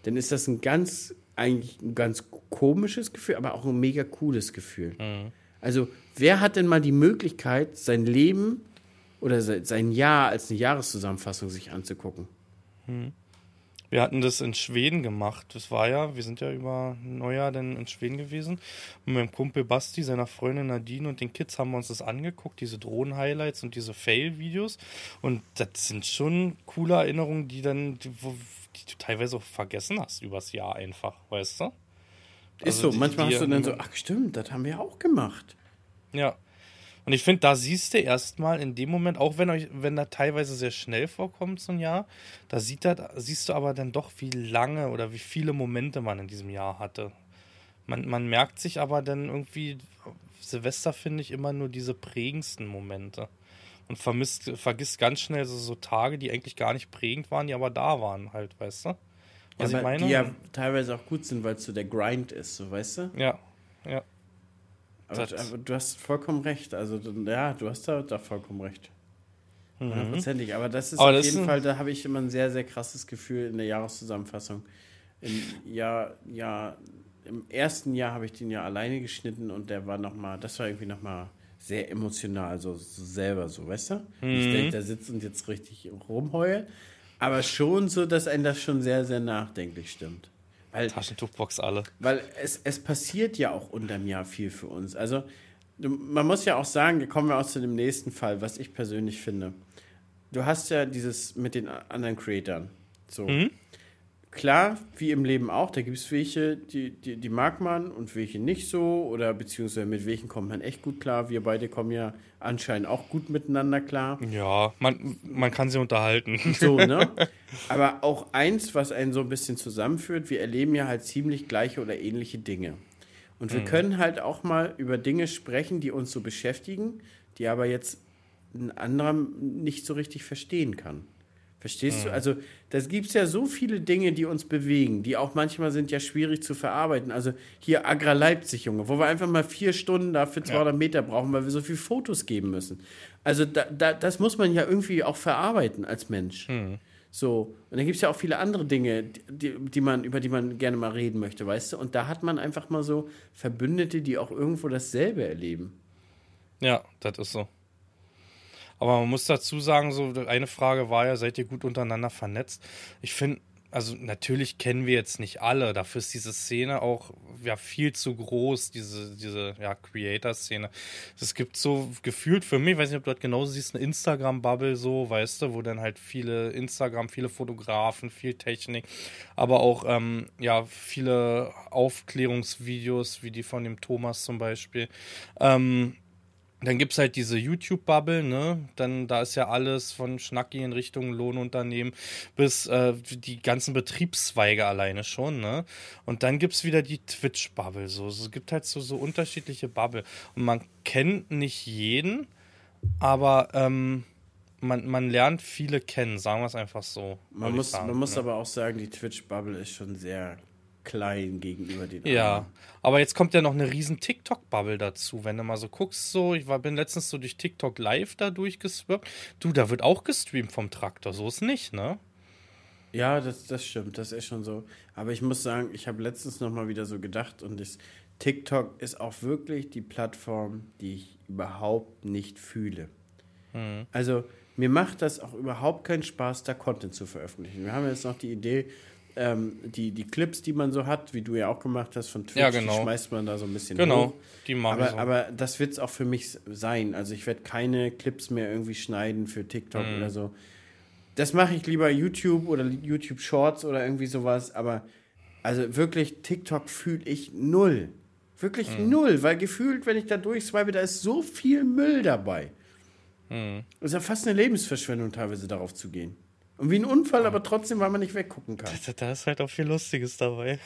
dann ist das ein ganz, eigentlich ein ganz komisches Gefühl, aber auch ein mega cooles Gefühl. Also, wer hat denn mal die Möglichkeit, sein Leben oder se- sein Jahr als eine Jahreszusammenfassung sich anzugucken? Wir hatten das in Schweden gemacht. Das war ja, wir sind ja über Neujahr dann in Schweden gewesen. Mit meinem Kumpel Basti, seiner Freundin Nadine und den Kids haben wir uns das angeguckt, diese Drohnen-Highlights und diese Fail-Videos. Und das sind schon coole Erinnerungen, die dann, die, die du teilweise auch vergessen hast übers Jahr einfach, weißt du? Ist Also so, die- manchmal hast du dann so, ach stimmt, das haben wir auch gemacht. Ja. Und ich finde, da siehst du erstmal in dem Moment, auch wenn euch, wenn da teilweise sehr schnell vorkommt, so ein Jahr, da sieht da, siehst du aber dann doch, wie lange oder wie viele Momente man in diesem Jahr hatte. Man, man merkt sich aber dann irgendwie, Silvester finde ich immer nur diese prägendsten Momente. Und vermisst, vergisst ganz schnell so, so Tage, die eigentlich gar nicht prägend waren, die aber da waren, halt, weißt du? Was ja, ich meine? Die ja teilweise auch gut sind, weil es so der Grind ist, so weißt du? ja, ja. Aber, aber du hast vollkommen recht. Also, ja, du hast da, da vollkommen recht. Hundertprozentig. Aber das ist Mhm. Aber auf das jeden ist- Fall, da habe ich immer ein sehr, sehr krasses Gefühl in der Jahreszusammenfassung. Im Jahr, ja, im ersten Jahr habe ich den ja alleine geschnitten und der war nochmal, das war irgendwie nochmal sehr emotional, so, so selber, so, weißt du? Nicht, Mhm. dass ich da sitze und jetzt richtig rumheule, aber schon so, dass einen das schon sehr, sehr nachdenklich stimmt. Weil Taschentuchbox alle. weil es, es passiert ja auch unterm Jahr viel für uns. Also man muss ja auch sagen, da kommen wir auch zu dem nächsten Fall, was ich persönlich finde. Du hast ja dieses mit den anderen Creatoren. So. Klar, wie im Leben auch, da gibt es welche, die, die, die mag man und welche nicht so. Oder beziehungsweise mit welchen kommt man echt gut klar. Wir beide kommen ja anscheinend auch gut miteinander klar. Ja, man, man kann sie unterhalten. So, ne? Aber auch eins, was einen so ein bisschen zusammenführt, wir erleben ja halt ziemlich gleiche oder ähnliche Dinge. Und wir können halt auch mal über Dinge sprechen, die uns so beschäftigen, die aber jetzt ein anderer nicht so richtig verstehen kann. Verstehst du? Also, das gibt es ja so viele Dinge, die uns bewegen, die auch manchmal sind ja schwierig zu verarbeiten. Also hier Agra Leipzig, Junge, wo wir einfach mal vier Stunden da für 200 Meter brauchen, weil wir so viele Fotos geben müssen. Also da, da, das muss man ja irgendwie auch verarbeiten als Mensch. So, und dann gibt es ja auch viele andere Dinge, die, die man, über die man gerne mal reden möchte, weißt du? Und da hat man einfach mal so Verbündete, die auch irgendwo dasselbe erleben. Ja, das ist so. Aber man muss dazu sagen, so eine Frage war ja, seid ihr gut untereinander vernetzt? Ich finde, also natürlich kennen wir jetzt nicht alle. Dafür ist diese Szene auch ja viel zu groß, diese, diese ja, Creator-Szene. Es gibt so gefühlt für mich, ich weiß nicht, ob du das genauso siehst, eine Instagram-Bubble so, weißt du, wo dann halt viele Instagram, viele Fotografen, viel Technik, aber auch ähm, ja viele Aufklärungsvideos, wie die von dem Thomas zum Beispiel. Ähm, dann gibt es halt diese YouTube-Bubble, ne? Dann, da ist ja alles von Schnacki in Richtung Lohnunternehmen bis äh, die ganzen Betriebszweige alleine schon, ne? Und dann gibt es wieder die Twitch-Bubble. So. Es gibt halt so, so unterschiedliche Bubble. Und man kennt nicht jeden, aber ähm, man, man lernt viele kennen, sagen wir es einfach so. Man muss, sagen, man muss ne? aber auch sagen, die Twitch-Bubble ist schon sehr klein gegenüber den Ja, anderen. aber jetzt kommt ja noch eine riesen TikTok-Bubble dazu. Wenn du mal so guckst, so, ich war, bin letztens so durch TikTok live da durchgeswirkt. Du, da wird auch gestreamt vom Traktor, so ist nicht, ne? Ja, das, das stimmt, das ist schon so. Aber ich muss sagen, ich habe letztens noch mal wieder so gedacht und das, TikTok ist auch wirklich die Plattform, die ich überhaupt nicht fühle. Also mir macht das auch überhaupt keinen Spaß, da Content zu veröffentlichen. Wir haben jetzt noch die Idee, ähm, die, die Clips, die man so hat, wie du ja auch gemacht hast von Twitch, Ja, genau. die schmeißt man da so ein bisschen Genau, hoch. die machen aber, so. aber das wird es auch für mich sein. Also ich werde keine Clips mehr irgendwie schneiden für TikTok Mhm. oder so. Das mache ich lieber YouTube oder YouTube Shorts oder irgendwie sowas. Aber also wirklich, TikTok fühle ich null. Wirklich Mhm. null, weil gefühlt, wenn ich da durchswipe, da ist so viel Müll dabei. Mhm. Es ist ja fast eine Lebensverschwendung, teilweise darauf zu gehen. Und wie ein Unfall, aber trotzdem, weil man nicht weggucken kann. Da, da ist halt auch viel Lustiges dabei.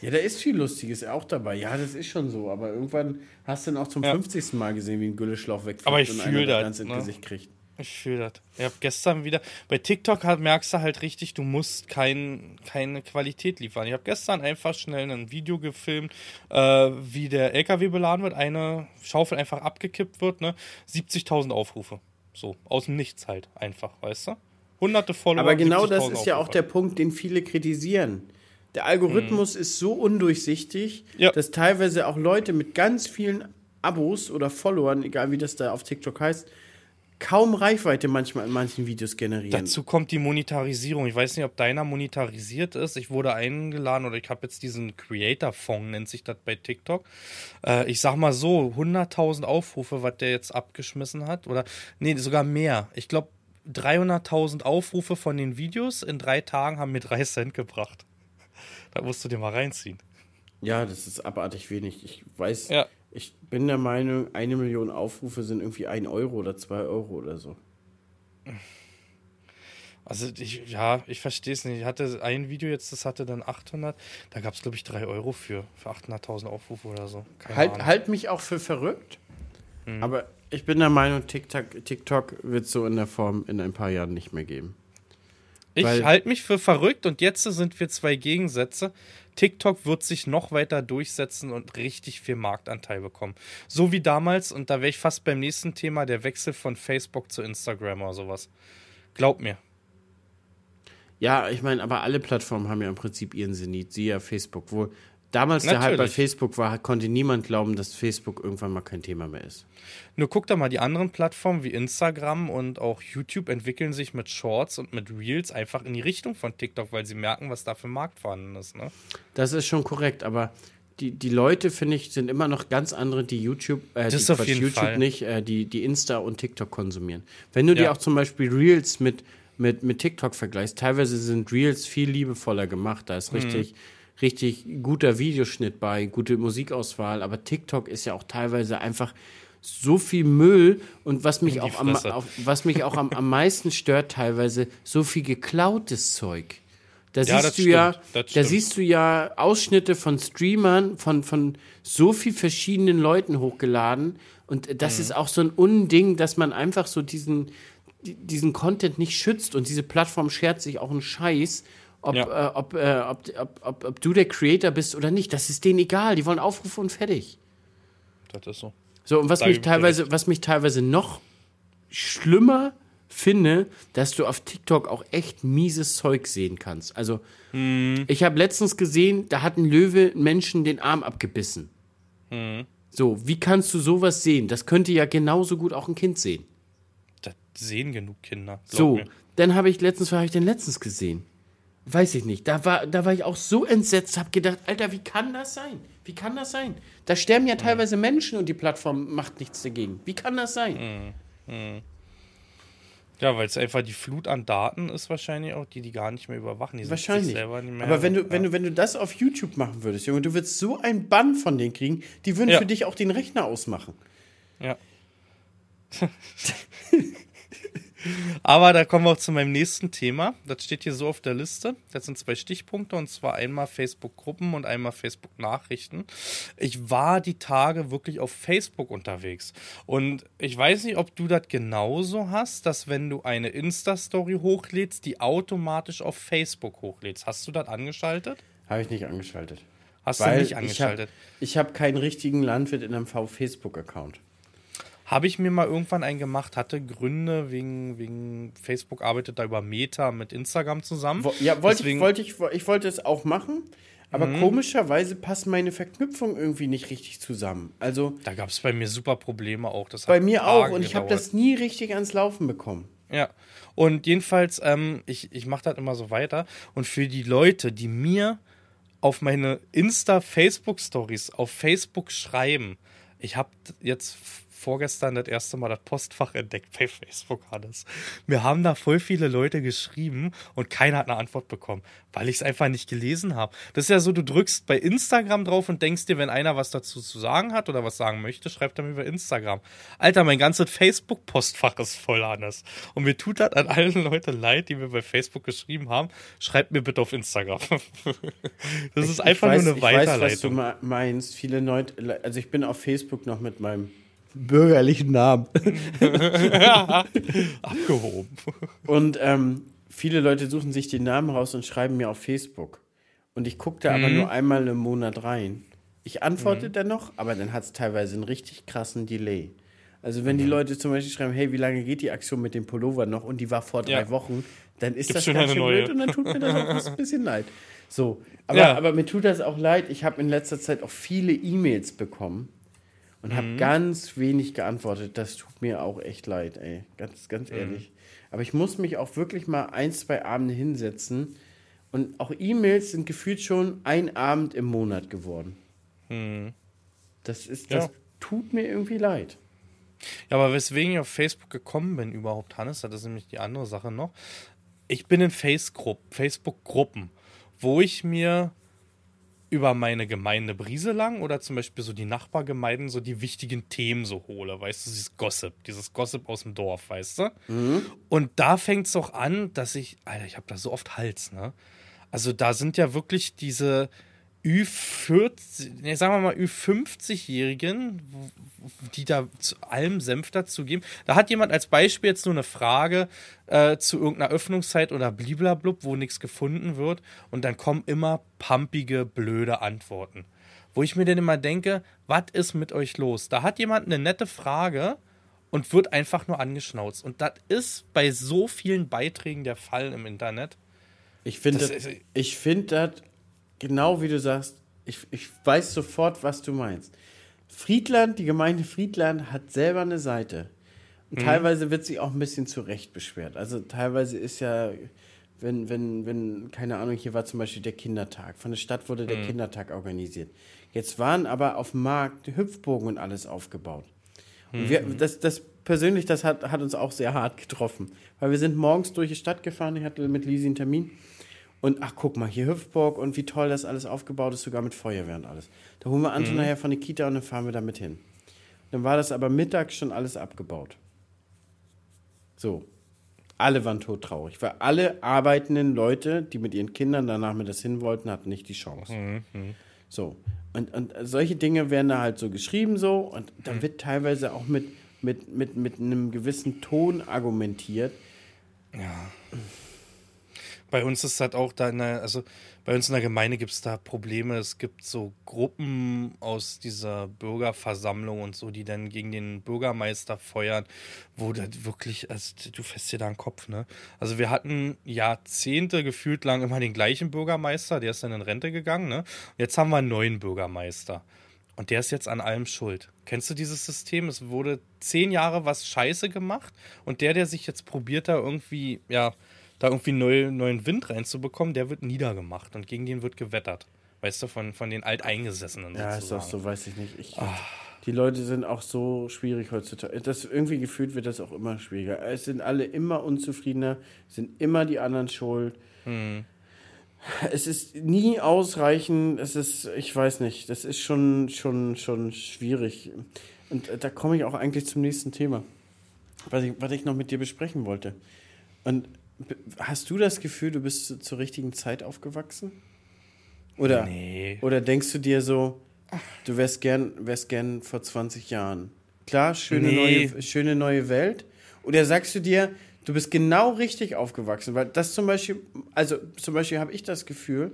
Ja, da ist viel Lustiges auch dabei. Ja, das ist schon so. Aber irgendwann hast du dann auch zum Ja. 50. Mal gesehen, wie ein Gülleschlauch Aber ich und einer das, ganz ins ne? Gesicht kriegt. Ich fühle das. Ich habe gestern wieder. Bei TikTok halt, merkst du halt richtig, du musst kein, keine Qualität liefern. Ich habe gestern einfach schnell ein Video gefilmt, äh, wie der LKW beladen wird, eine Schaufel einfach abgekippt wird, ne? 70.000 Aufrufe. So, aus dem Nichts halt einfach, weißt du? Hunderte Follower. Aber genau das 70.000 ist ja auch der Punkt, den viele kritisieren. Der Algorithmus ist so undurchsichtig, Ja. dass teilweise auch Leute mit ganz vielen Abos oder Followern, egal wie das da auf TikTok heißt, kaum Reichweite manchmal in manchen Videos generieren. Dazu kommt die Monetarisierung. Ich weiß nicht, ob deiner monetarisiert ist. Ich wurde eingeladen oder ich habe jetzt diesen Creator-Fonds, nennt sich das bei TikTok. Äh, ich sag mal so, 100.000 Aufrufe, was der jetzt abgeschmissen hat. Oder, nee, sogar mehr. Ich glaube, 300.000 Aufrufe von den Videos in drei Tagen haben mir drei Cent gebracht. Da musst du dir mal reinziehen. Ja, das ist abartig wenig. Ich weiß, Ja. ich bin der Meinung, eine Million Aufrufe sind irgendwie ein Euro oder zwei Euro oder so. Also ich, ja, ich verstehe es nicht. Ich hatte ein Video jetzt, das hatte dann 800. Da gab es, glaube ich, 3 Euro für, für 800.000 Aufrufe oder so. Keine Halt, Ahnung. halt mich auch für verrückt, Hm. aber ich bin der Meinung, TikTok, TikTok wird so in der Form in ein paar Jahren nicht mehr geben. Ich halte mich für verrückt und jetzt sind wir zwei Gegensätze. TikTok wird sich noch weiter durchsetzen und richtig viel Marktanteil bekommen. So wie damals, und da wäre ich fast beim nächsten Thema, der Wechsel von Facebook zu Instagram oder sowas. Glaub mir. Ja, ich meine, aber alle Plattformen haben ja im Prinzip ihren Zenit, siehe ja Facebook. Wo damals der Hype bei Natürlich. Facebook war, konnte niemand glauben, dass Facebook irgendwann mal kein Thema mehr ist. Nur guck doch mal, die anderen Plattformen wie Instagram und auch YouTube entwickeln sich mit Shorts und mit Reels einfach in die Richtung von TikTok, weil sie merken, was da für ein Markt vorhanden ist. Ne? Das ist schon korrekt, aber die, die Leute, finde ich, sind immer noch ganz andere, die YouTube, äh, Das die, auf jeden YouTube Fall. nicht, äh, die, die Insta und TikTok konsumieren. Wenn du dir Ja. auch zum Beispiel Reels mit, mit, mit TikTok vergleichst, teilweise sind Reels viel liebevoller gemacht, da Mhm. ist richtig, richtig guter Videoschnitt bei, gute Musikauswahl, aber TikTok ist ja auch teilweise einfach so viel Müll und was mich auch, am, auf, was mich auch am, am meisten stört, teilweise so viel geklautes Zeug. Da Ja, siehst du ja, stimmt, das da stimmt. siehst du ja Ausschnitte von Streamern von, von so viel verschiedenen Leuten hochgeladen. Und das Mhm. ist auch so ein Unding, dass man einfach so diesen, die- diesen Content nicht schützt. Und diese Plattform schert sich auch einen Scheiß, ob, Ja. äh, ob, äh, ob, ob, ob, ob du der Creator bist oder nicht. Das ist denen egal. Die wollen Aufrufe und fertig. Das ist so. So, und was Da mich teilweise, was mich teilweise noch schlimmer finde, dass du auf TikTok auch echt mieses Zeug sehen kannst. Also, Hm. ich habe letztens gesehen, da hat ein Löwe einen Menschen den Arm abgebissen. Hm. So, wie kannst du sowas sehen? Das könnte ja genauso gut auch ein Kind sehen. Das sehen genug Kinder. So, mir. dann habe ich letztens, was habe ich denn letztens gesehen? Weiß ich nicht. Da war, da war ich auch so entsetzt, habe gedacht, Alter, wie kann das sein? Wie kann das sein? Da sterben ja teilweise Menschen und die Plattform macht nichts dagegen. Wie kann das sein? Ja, weil es einfach die Flut an Daten ist wahrscheinlich auch, die die gar nicht mehr überwachen. Die Wahrscheinlich. selber nicht mehr Aber wenn du, ja. wenn, du, wenn du das auf YouTube machen würdest, Junge, du würdest so einen Bann von denen kriegen, die würden Ja. für dich auch den Rechner ausmachen. Ja. Aber da kommen wir auch zu meinem nächsten Thema. Das steht hier so auf der Liste. Das sind zwei Stichpunkte und zwar einmal Facebook-Gruppen und einmal Facebook-Nachrichten. Ich war die Tage wirklich auf Facebook unterwegs. Und ich weiß nicht, ob du das genauso hast, dass wenn du eine Insta-Story hochlädst, die automatisch auf Facebook hochlädst. Hast du das angeschaltet? Habe ich nicht angeschaltet. Hast du Weil nicht angeschaltet? Ich habe hab keinen richtigen Landwirt in einem V-Facebook-Account. Habe ich mir mal irgendwann einen gemacht, hatte Gründe wegen, wegen Facebook arbeitet da über Meta mit Instagram zusammen. Wo, ja, wollte ich, Mhm. wollte ich, ich wollte es auch machen, aber komischerweise passen meine Verknüpfungen irgendwie nicht richtig zusammen. Also Da gab es bei mir super Probleme auch. Das bei mir auch und ich habe das nie richtig ans Laufen bekommen. Ja. Und jedenfalls, ähm, ich, ich mache das immer so weiter. Und für die Leute, die mir auf meine Insta-Facebook-Stories auf Facebook schreiben, ich habe jetzt vorgestern das erste Mal das Postfach entdeckt bei Facebook, Hannes. Mir haben da voll viele Leute geschrieben und keiner hat eine Antwort bekommen, weil ich es einfach nicht gelesen habe. Das ist ja so, du drückst bei Instagram drauf und denkst dir, wenn einer was dazu zu sagen hat oder was sagen möchte, schreibt er mir über Instagram. Alter, mein ganzes Facebook-Postfach ist voll, Hannes. Und mir tut das an allen Leute leid, die mir bei Facebook geschrieben haben. Schreibt mir bitte auf Instagram. das ist einfach ich weiß, nur eine ich weiß, was du Weiterleitung. meinst. Viele Leute, also ich bin auf Facebook noch mit meinem bürgerlichen Namen. Abgehoben. Und ähm, viele Leute suchen sich den Namen raus und schreiben mir auf Facebook. Und ich gucke da aber nur einmal im Monat rein. Ich antworte dann noch, aber dann hat es teilweise einen richtig krassen Delay. Also wenn die Leute zum Beispiel schreiben, hey, wie lange geht die Aktion mit dem Pullover noch und die war vor drei Ja. Wochen, dann ist Gibt's das schon ganz eine schön neue. blöd und dann tut mir das auch ein bisschen leid. So, aber, Ja. aber mir tut das auch leid. Ich habe in letzter Zeit auch viele E-Mails bekommen und Mhm. habe ganz wenig geantwortet. Das tut mir auch echt leid, ey. Ganz, ganz Mhm. ehrlich. Aber ich muss mich auch wirklich mal ein, zwei Abende hinsetzen. Und auch E-Mails sind gefühlt schon ein Abend im Monat geworden. Das ist, das Ja. tut mir irgendwie leid. Ja, aber weswegen ich auf Facebook gekommen bin überhaupt, Hannes, das ist nämlich die andere Sache noch. Ich bin in Facebook-Gruppen, wo ich mir über meine Gemeinde Brieselang oder zum Beispiel so die Nachbargemeinden so die wichtigen Themen so hole, weißt du, dieses Gossip, dieses Gossip aus dem Dorf, weißt du? Und da fängt es auch an, dass ich, Alter, ich habe da so oft Hals, ne? Also da sind ja wirklich diese Ü40, nee, sagen wir mal Ü50-Jährigen, die da zu allem Senf dazu geben. Da hat jemand als Beispiel jetzt nur eine Frage äh, zu irgendeiner Öffnungszeit oder bliblablub, wo nichts gefunden wird und dann kommen immer pumpige, blöde Antworten. Wo ich mir dann immer denke, was ist mit euch los? Da hat jemand eine nette Frage und wird einfach nur angeschnauzt. Und das ist bei so vielen Beiträgen der Fall im Internet. Ich finde ich find das genau wie du sagst. Ich, ich weiß sofort, was du meinst. Friedland, die Gemeinde Friedland hat selber eine Seite. Und teilweise wird sie auch ein bisschen zu Recht beschwert. Also teilweise ist ja, wenn, wenn, wenn, keine Ahnung, hier war zum Beispiel der Kindertag. Von der Stadt wurde der Kindertag organisiert. Jetzt waren aber auf dem Markt Hüpfbogen und alles aufgebaut. Und wir, das, das persönlich, das hat, hat uns auch sehr hart getroffen. Weil wir sind morgens durch die Stadt gefahren, ich hatte mit Lisi einen Termin. Und ach, guck mal, hier Hüpfburg und wie toll das alles aufgebaut ist, sogar mit Feuerwehr und alles. Da holen wir Anton nachher von der Kita und dann fahren wir da mit hin. Dann war das aber mittags schon alles abgebaut. So. Alle waren todtraurig, weil alle arbeitenden Leute, die mit ihren Kindern danach mit das hin wollten, hatten nicht die Chance. So. Und, und solche Dinge werden da halt so geschrieben so und da wird teilweise auch mit, mit, mit, mit einem gewissen Ton argumentiert. Bei uns ist das auch da in der, also bei uns in der Gemeinde gibt es da Probleme. Es gibt so Gruppen aus dieser Bürgerversammlung und so, die dann gegen den Bürgermeister feuern, wo das wirklich, also du fässt dir da den Kopf, ne? Also wir hatten Jahrzehnte gefühlt lang immer den gleichen Bürgermeister, der ist dann in Rente gegangen, ne? Jetzt haben wir einen neuen Bürgermeister. Und der ist jetzt an allem schuld. Kennst du dieses System? Es wurde zehn Jahre was Scheiße gemacht und der, der sich jetzt probiert, da irgendwie, ja, da irgendwie neu, neuen Wind reinzubekommen, der wird niedergemacht und gegen den wird gewettert. Weißt du, von, von den Alteingesessenen. Ja, ist sozusagen. auch so, weiß ich nicht. Ich, Die Leute sind auch so schwierig heutzutage. Das, irgendwie gefühlt wird das auch immer schwieriger. Es sind alle immer unzufriedener, sind immer die anderen schuld. Es ist nie ausreichend, es ist, ich weiß nicht, das ist schon, schon, schon schwierig. Und äh, da komme ich auch eigentlich zum nächsten Thema, was ich, was ich noch mit dir besprechen wollte. Und hast du das Gefühl, du bist zu, zur richtigen Zeit aufgewachsen? Oder, Nee. oder denkst du dir so, du wärst gern, wärst gern vor 20 Jahren? Klar, schöne, Nee. neue, schöne neue Welt. Oder sagst du dir, du bist genau richtig aufgewachsen? Weil das zum Beispiel, also zum Beispiel habe ich das Gefühl,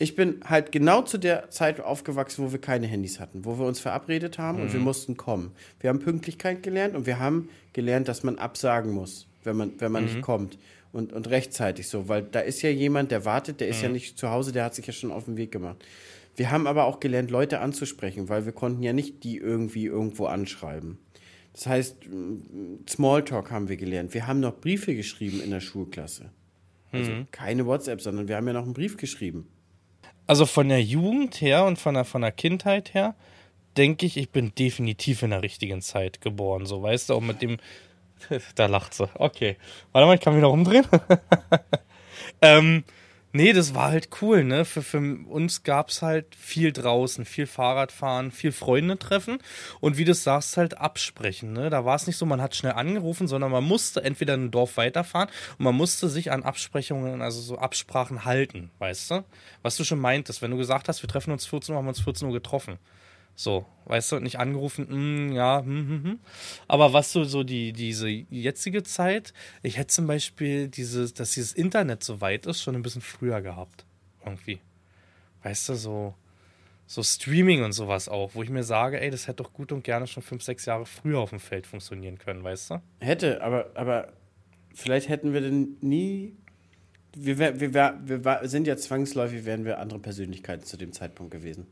ich bin halt genau zu der Zeit aufgewachsen, wo wir keine Handys hatten, wo wir uns verabredet haben und wir mussten kommen. Wir haben Pünktlichkeit gelernt und wir haben gelernt, dass man absagen muss, wenn man, wenn man nicht kommt. Und, und rechtzeitig so, weil da ist ja jemand, der wartet, der ist ja nicht zu Hause, der hat sich ja schon auf den Weg gemacht. Wir haben aber auch gelernt, Leute anzusprechen, weil wir konnten ja nicht die irgendwie irgendwo anschreiben. Das heißt, m, Smalltalk haben wir gelernt. Wir haben noch Briefe geschrieben in der Schulklasse. Also keine WhatsApp, sondern wir haben ja noch einen Brief geschrieben. Also von der Jugend her und von der, von der Kindheit her denke ich, ich bin definitiv in der richtigen Zeit geboren. So, weißt du, auch mit dem. Da lacht sie. Okay. Warte mal, ich kann mich noch umdrehen. ähm, nee, das war halt cool, ne? Für, für uns gab es halt viel draußen, viel Fahrradfahren, viel Freunde treffen und wie du sagst, halt absprechen, ne? Da war es nicht so, man hat schnell angerufen, sondern man musste entweder ein Dorf weiterfahren und man musste sich an Absprechungen, also so Absprachen halten, weißt du? Was du schon meintest, wenn du gesagt hast, wir treffen uns 14 Uhr, haben wir uns 14 Uhr getroffen. So, weißt du, nicht angerufen, mm, ja, hm, hm, hm. Aber was so, so die, diese jetzige Zeit, ich hätte zum Beispiel dieses, dass dieses Internet so weit ist, schon ein bisschen früher gehabt. Irgendwie. Weißt du, so, so Streaming und sowas auch, wo ich mir sage, ey, das hätte doch gut und gerne schon fünf, sechs Jahre früher auf dem Feld funktionieren können, weißt du? Hätte, aber, aber vielleicht hätten wir denn nie. Wir, wir, wir war- sind ja zwangsläufig, wären wir andere Persönlichkeiten zu dem Zeitpunkt gewesen.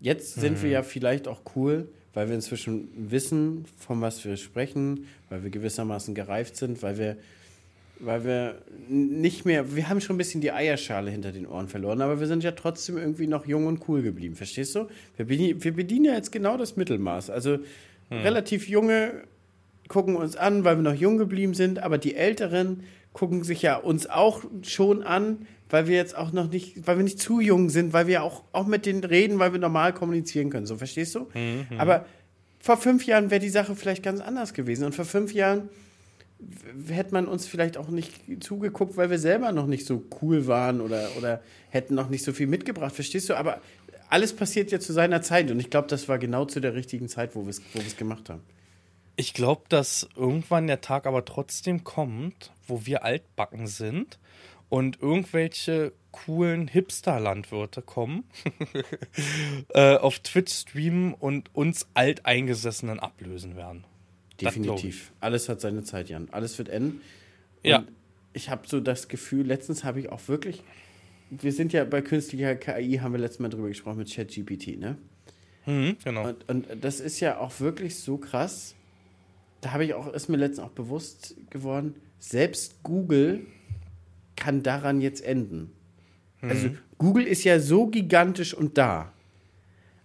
Jetzt sind wir ja vielleicht auch cool, weil wir inzwischen wissen, von was wir sprechen, weil wir gewissermaßen gereift sind, weil wir, weil wir nicht mehr, wir haben schon ein bisschen die Eierschale hinter den Ohren verloren, aber wir sind ja trotzdem irgendwie noch jung und cool geblieben, verstehst du? Wir bedienen, wir bedienen ja jetzt genau das Mittelmaß. Also relativ junge gucken uns an, weil wir noch jung geblieben sind, aber die Älteren gucken sich ja uns auch schon an, weil wir jetzt auch noch nicht, weil wir nicht zu jung sind, weil wir auch, auch mit denen reden, weil wir normal kommunizieren können. So, verstehst du? Aber vor fünf Jahren wäre die Sache vielleicht ganz anders gewesen. Und vor fünf Jahren hätte man uns vielleicht auch nicht zugeguckt, weil wir selber noch nicht so cool waren oder, oder hätten noch nicht so viel mitgebracht, verstehst du? Aber alles passiert ja zu seiner Zeit und ich glaube, das war genau zu der richtigen Zeit, wo wir es wo wir's gemacht haben. Ich glaube, dass irgendwann der Tag aber trotzdem kommt, wo wir altbacken sind und irgendwelche coolen Hipster-Landwirte kommen, äh, auf Twitch streamen und uns Alteingesessenen ablösen werden. Definitiv. Alles hat seine Zeit, Jan. Alles wird enden. Ja. Und ich habe so das Gefühl, letztens habe ich auch wirklich, wir sind ja bei künstlicher KI, haben wir letztes Mal drüber gesprochen mit ChatGPT, ne? Mhm, genau. Und, und das ist ja auch wirklich so krass. Da habe ich auch, ist mir letztens auch bewusst geworden, selbst Google kann daran jetzt enden. Also Google ist ja so gigantisch und da.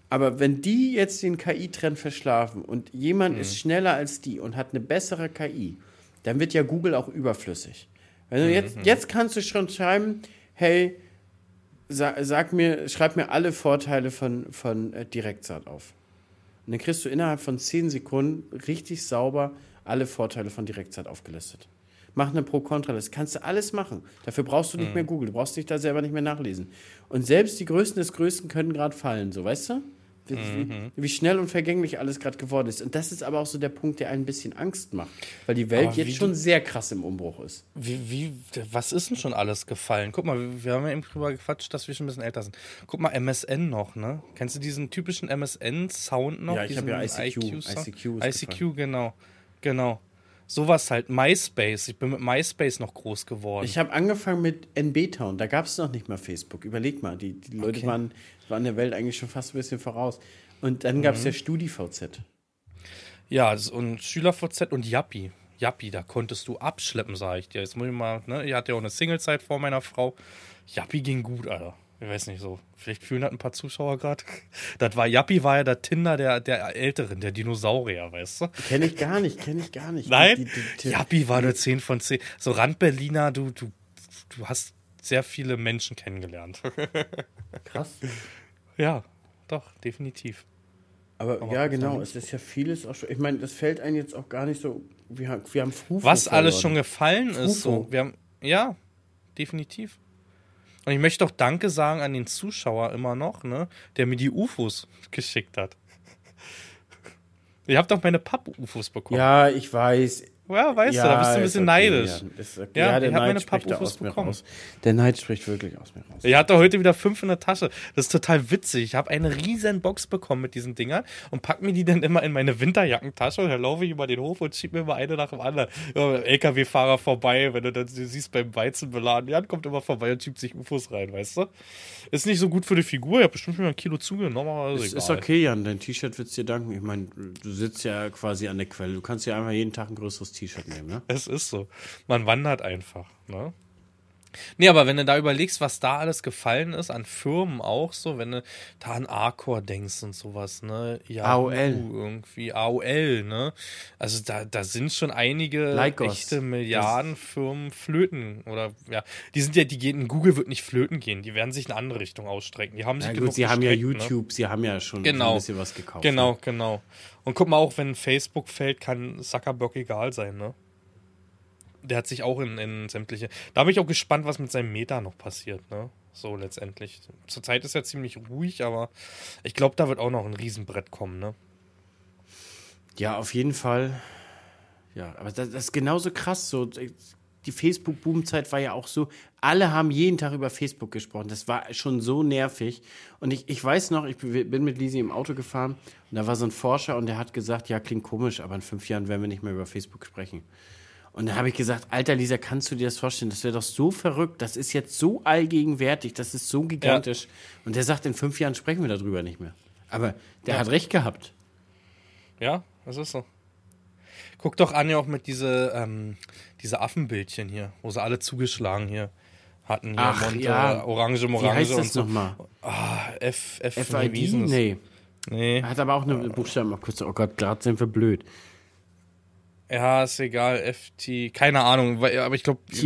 Aber wenn die jetzt den KI-Trend verschlafen und jemand ist schneller als die und hat eine bessere KI, dann wird ja Google auch überflüssig. Wenn du jetzt, jetzt kannst du schon schreiben, hey, sa sag mir, schreib mir alle Vorteile von, von äh, Direktsaat auf. Und dann kriegst du innerhalb von 10 Sekunden richtig sauber alle Vorteile von Direktsaat aufgelistet. Mach eine Pro-Kontra-Liste. Kannst du alles machen. Dafür brauchst du nicht mehr Google. Du brauchst dich da selber nicht mehr nachlesen. Und selbst die Größten des Größten können gerade fallen. So, weißt du? Wie, wie, wie schnell und vergänglich alles gerade geworden ist. Und das ist aber auch so der Punkt, der ein bisschen Angst macht. Weil die Welt jetzt schon sehr krass im Umbruch ist. Wie, wie, was ist denn schon alles gefallen? Guck mal, wir haben ja eben drüber gequatscht, dass wir schon ein bisschen älter sind. Guck mal, MSN noch, ne? Kennst du diesen typischen MSN-Sound noch? Ja, ich hab Diesen ja ICQ. IQ-Sound? ICQ ICQ, genau. Genau. Sowas halt. MySpace. Ich bin mit MySpace noch groß geworden. Ich habe angefangen mit NB-Town. Da gab es noch nicht mal Facebook. Überleg mal, die, die Leute Okay. waren, waren der Welt eigentlich schon fast ein bisschen voraus. Und dann gab es Mhm. ja StudiVZ. Ja, und SchülerVZ und Yappi. Yappi, da konntest du abschleppen, sag ich dir. Jetzt muss ich mal, ne? Ihr hattet ja auch eine Singlezeit vor meiner Frau. Yappi ging gut, Alter. Ich weiß nicht so. Vielleicht fühlen das ein paar Zuschauer gerade. Das war, Yappi war ja der Tinder der, der Älteren, der Dinosaurier, weißt du? Kenne ich gar nicht, kenne ich gar nicht. Nein? Die, die, die, Yappi war der 10 von 10. So Randberliner, du, du, du hast sehr viele Menschen kennengelernt. krass. ja, doch, definitiv. Aber, Aber ja, ist genau, es ist ja vieles auch schon. Ich meine, das fällt einem jetzt auch gar nicht so. Wir, haben- wir haben Frufo Was alles schon verloren. gefallen ist. Frufo. So. Wir haben, ja, definitiv. Und ich möchte auch Danke sagen an den Zuschauer immer noch, ne, der mir die UFOs geschickt hat. Ihr habt doch meine Papp-UFOs bekommen. Ja, ich weiß. Ja, weißt du, da bist du ein bisschen okay, neidisch. Ja, ist okay. Ja, ja, der ich hab meine da Papp-Ufos bekommen. raus. Der Neid spricht wirklich aus mir raus. Ich hatte heute wieder fünf in der Tasche. Das ist total witzig. Ich habe eine riesen Box bekommen mit diesen Dingern und pack mir die dann immer in meine Winterjackentasche und dann laufe ich über den Hof und schieb mir mal eine nach dem anderen. Ja, LKW-Fahrer vorbei, wenn du dann siehst beim Weizen beladen, Jan kommt immer vorbei und schiebt sich UFOs rein, weißt du? Ist nicht so gut für die Figur. Ich habe bestimmt schon mal ein Kilo zugenommen, aber ist, ist okay, Jan, dein T-Shirt wird's dir danken. Ich meine, du sitzt ja quasi an der Quelle. Du kannst ja einfach jeden Tag ein größeres T-Shirt nehmen, ne? Es ist so. Man wandert einfach, ne? Nee, aber wenn du da überlegst, was da alles gefallen ist, an Firmen auch so, wenn du da an Arcor denkst und sowas, ne? Yahoo AOL. Irgendwie, AOL, ne? Also da, da sind schon einige Lycos. echte Milliardenfirmen flöten oder, ja. Die sind ja, die gehen, Google wird nicht flöten gehen, die werden sich in eine andere Richtung ausstrecken. Die haben sich Ja, gut, sie haben ja ne? YouTube, sie haben ja schon Genau. ein bisschen was gekauft. Genau, Ne? genau. Und guck mal, auch wenn Facebook fällt, kann Zuckerberg egal sein, ne? Der hat sich auch in, in sämtliche. Da bin ich auch gespannt, was mit seinem Meta noch passiert, ne? So letztendlich. Zurzeit ist ja ziemlich ruhig, aber ich glaube, da wird auch noch ein Riesenbrett kommen, ne? Ja, auf jeden Fall. Ja, aber das, das ist genauso krass. So, die Facebook-Boom-Zeit war ja auch so, alle haben jeden Tag über Facebook gesprochen. Das war schon so nervig. Und ich, ich weiß noch, ich bin mit Lisi im Auto gefahren und da war so ein Forscher und der hat gesagt, ja, klingt komisch, aber in fünf Jahren werden wir nicht mehr über Facebook sprechen. Und da habe ich gesagt, alter Lisa, kannst du dir das vorstellen? Das wäre doch so verrückt. Das ist jetzt so allgegenwärtig, das ist so gigantisch. Ja. Und der sagt, in fünf Jahren sprechen wir darüber nicht mehr. Aber der ja. hat recht gehabt. Ja, das ist so. Guck doch an, ja auch mit diese, ähm, diese Affenbildchen hier, wo sie alle zugeschlagen hier hatten. Hier Ach, Monte, ja. Orange, Morange Wie heißt das und so. nochmal? Ah, F, F, FID? Nee. Nee. Er hat aber auch eine Buchstaben mal kurz. Oh Gott, gerade sind wir blöd. Ja, ist egal, FT, keine Ahnung, aber ich glaube, TFI?